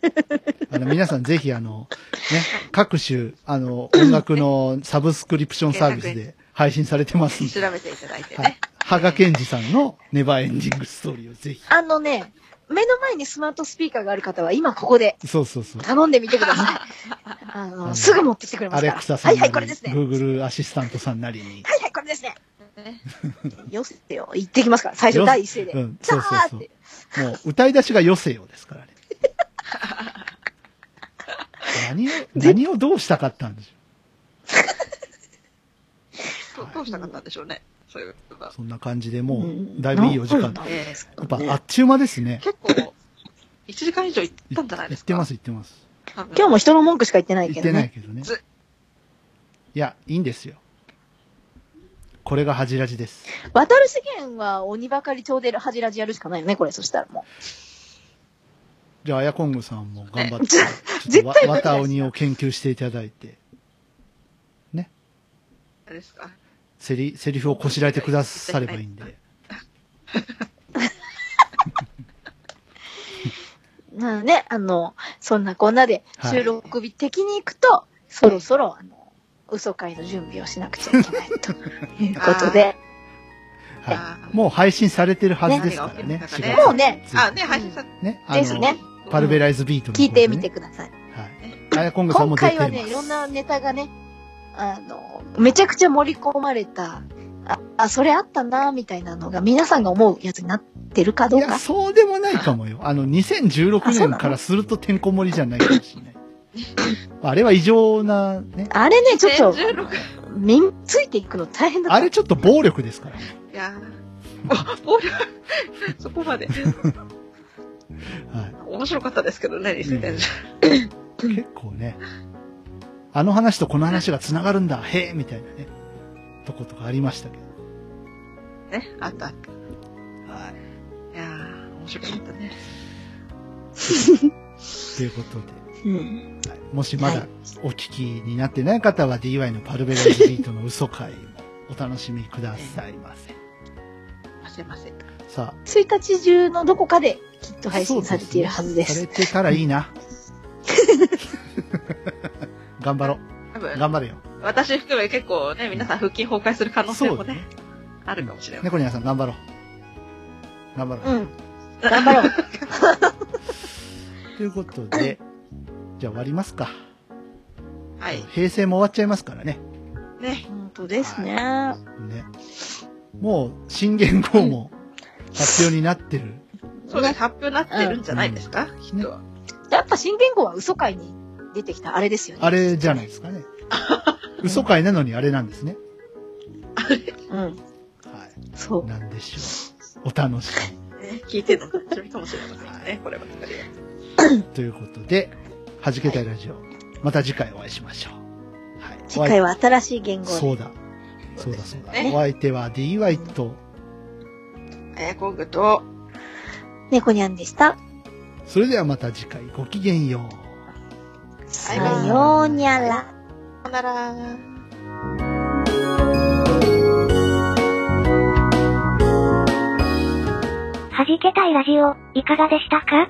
あの、皆さんぜひあの、ね、各種、あの、音楽のサブスクリプションサービスで配信されてますんで、調べていただいてはいね。。羽賀健二さんのネバーエンディングストーリーをぜひ。あのね、目の前にスマートスピーカーがある方は今ここでそうそうそう。頼んでみてください。あ あのの、すぐ持ってきてくれまアレすから。クサさんなり、はいはい、これですね。はい Google アシスタントさんなりに。はい、これですね。よせよ。言ってきますから、最初第一声で。うん、そうそうそう。もう、歌い出しがよせよですからね。何を、何をどうしたかったんでしょどどうしたかったんでしょうね。そういう。そんな感じでもう、うんだいぶいいお時間。やっぱ、ねあっちゅう間ですね。結構、1時間以上行ったんじゃないですか？言ってます、言ってます。今日も人の文句しか言ってない言ってないけどね。いや、いいんですよ。これが恥ラジです。渡る資源は鬼ばかり超で恥ラジやるしかないよね、これ。そしたらもじゃあ、アヤコングさんも頑張って、ねちょっとわ、た鬼を研究していただいて、あれですか？セリ、セリフをこしらえてくださればいいんで。う。まあね、あの、そんなこんなではい収録日的に行くと、そろそろ、あの、嘘会の準備をしなくちゃいけないということで、はいもう配信されてるはずですからね。ね4月ねもうねあ、ね、配信されね。あですね。の、パルベライズビートのね聞いてみて。ください。はい。アヤコングさんも。今回はね、いろんなネタがね、あの、めちゃくちゃ盛り込まれた、あ、あそれあったな、みたいなのが皆さんが思うやつになってるかどいうや、か。そうでもないかもよ。あの、2016年からするとてんこ盛りじゃないかもしれない。あれは異常な、ね。あれね、ちょっと、2016身についていくの大変だった。あれちょっと暴力ですから。いや暴力、そこまで。はい。面白かったですけどね、2016。結構ね、あの話とこの話が繋がるんだ、へえ、みたいなね、とことかありましたけど。ね、あった。いはい。やー、面白かったね。ということで、うん。はい、もしまだはいお聞きになってない方は DY のパルベライズビートの嘘会もお楽しみくださいませ。忘れません。さ1日中のどこかできっとあ、配信されているはずでされす。てたらいいな。頑張ろ多う。分、頑張れよ。私含め結構ね、皆さん腹筋崩壊する可能性もね。あるかもしれない。猫ニャンさん頑張ろう。頑張ろう。うん。頑張ろう。ということで、じゃあ終わりますか。はい。平成も終わっちゃいますからね。ね。本当ですね。ね。もう、新元号も発表になってる。そうです。発表になってるんじゃないですか、きっと。やっぱ新言語は嘘会に出てきたあれですよね。あれじゃないですかね。嘘会なのにあれなんですね。うん。はそい。なんでしょう。お楽しね 聞いてるの？が楽しみかもしれませんね、こればっかりは。み。ということで、はじけたいラジオ、また次回お会いしましょう。はい。次回は新しい言語で。そうだ。そうだそうだ。ねお相手は DY と、えー、コングと、猫にゃんでした。それではまた次回ごきげんよう。さようにゃら。さよなら。はじけたいラジオ、いかがでしたか？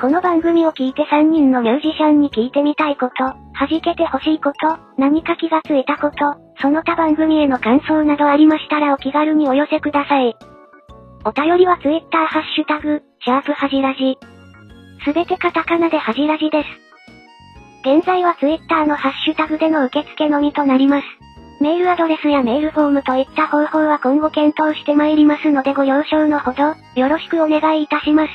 この番組を聞いて3人のミュージシャンに聞いてみたいこと、はじけてほしいこと、何か気がついたこと、その他番組への感想などありましたらお気軽にお寄せください。お便りは Twitter ハッシュタグ、シャープはじラジ。すべてカタカナではじラジです。現在は Twitter のハッシュタグでの受付のみとなります。メールアドレスやメールフォームといった方法は今後検討してまいりますのでご了承のほど、よろしくお願いいたします。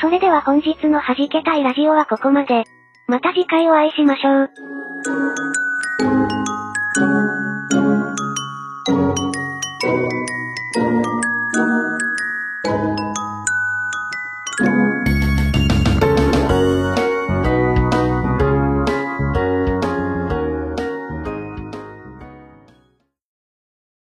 それでは本日の弾けたいラジオはここまで。また次回お会いしましょう。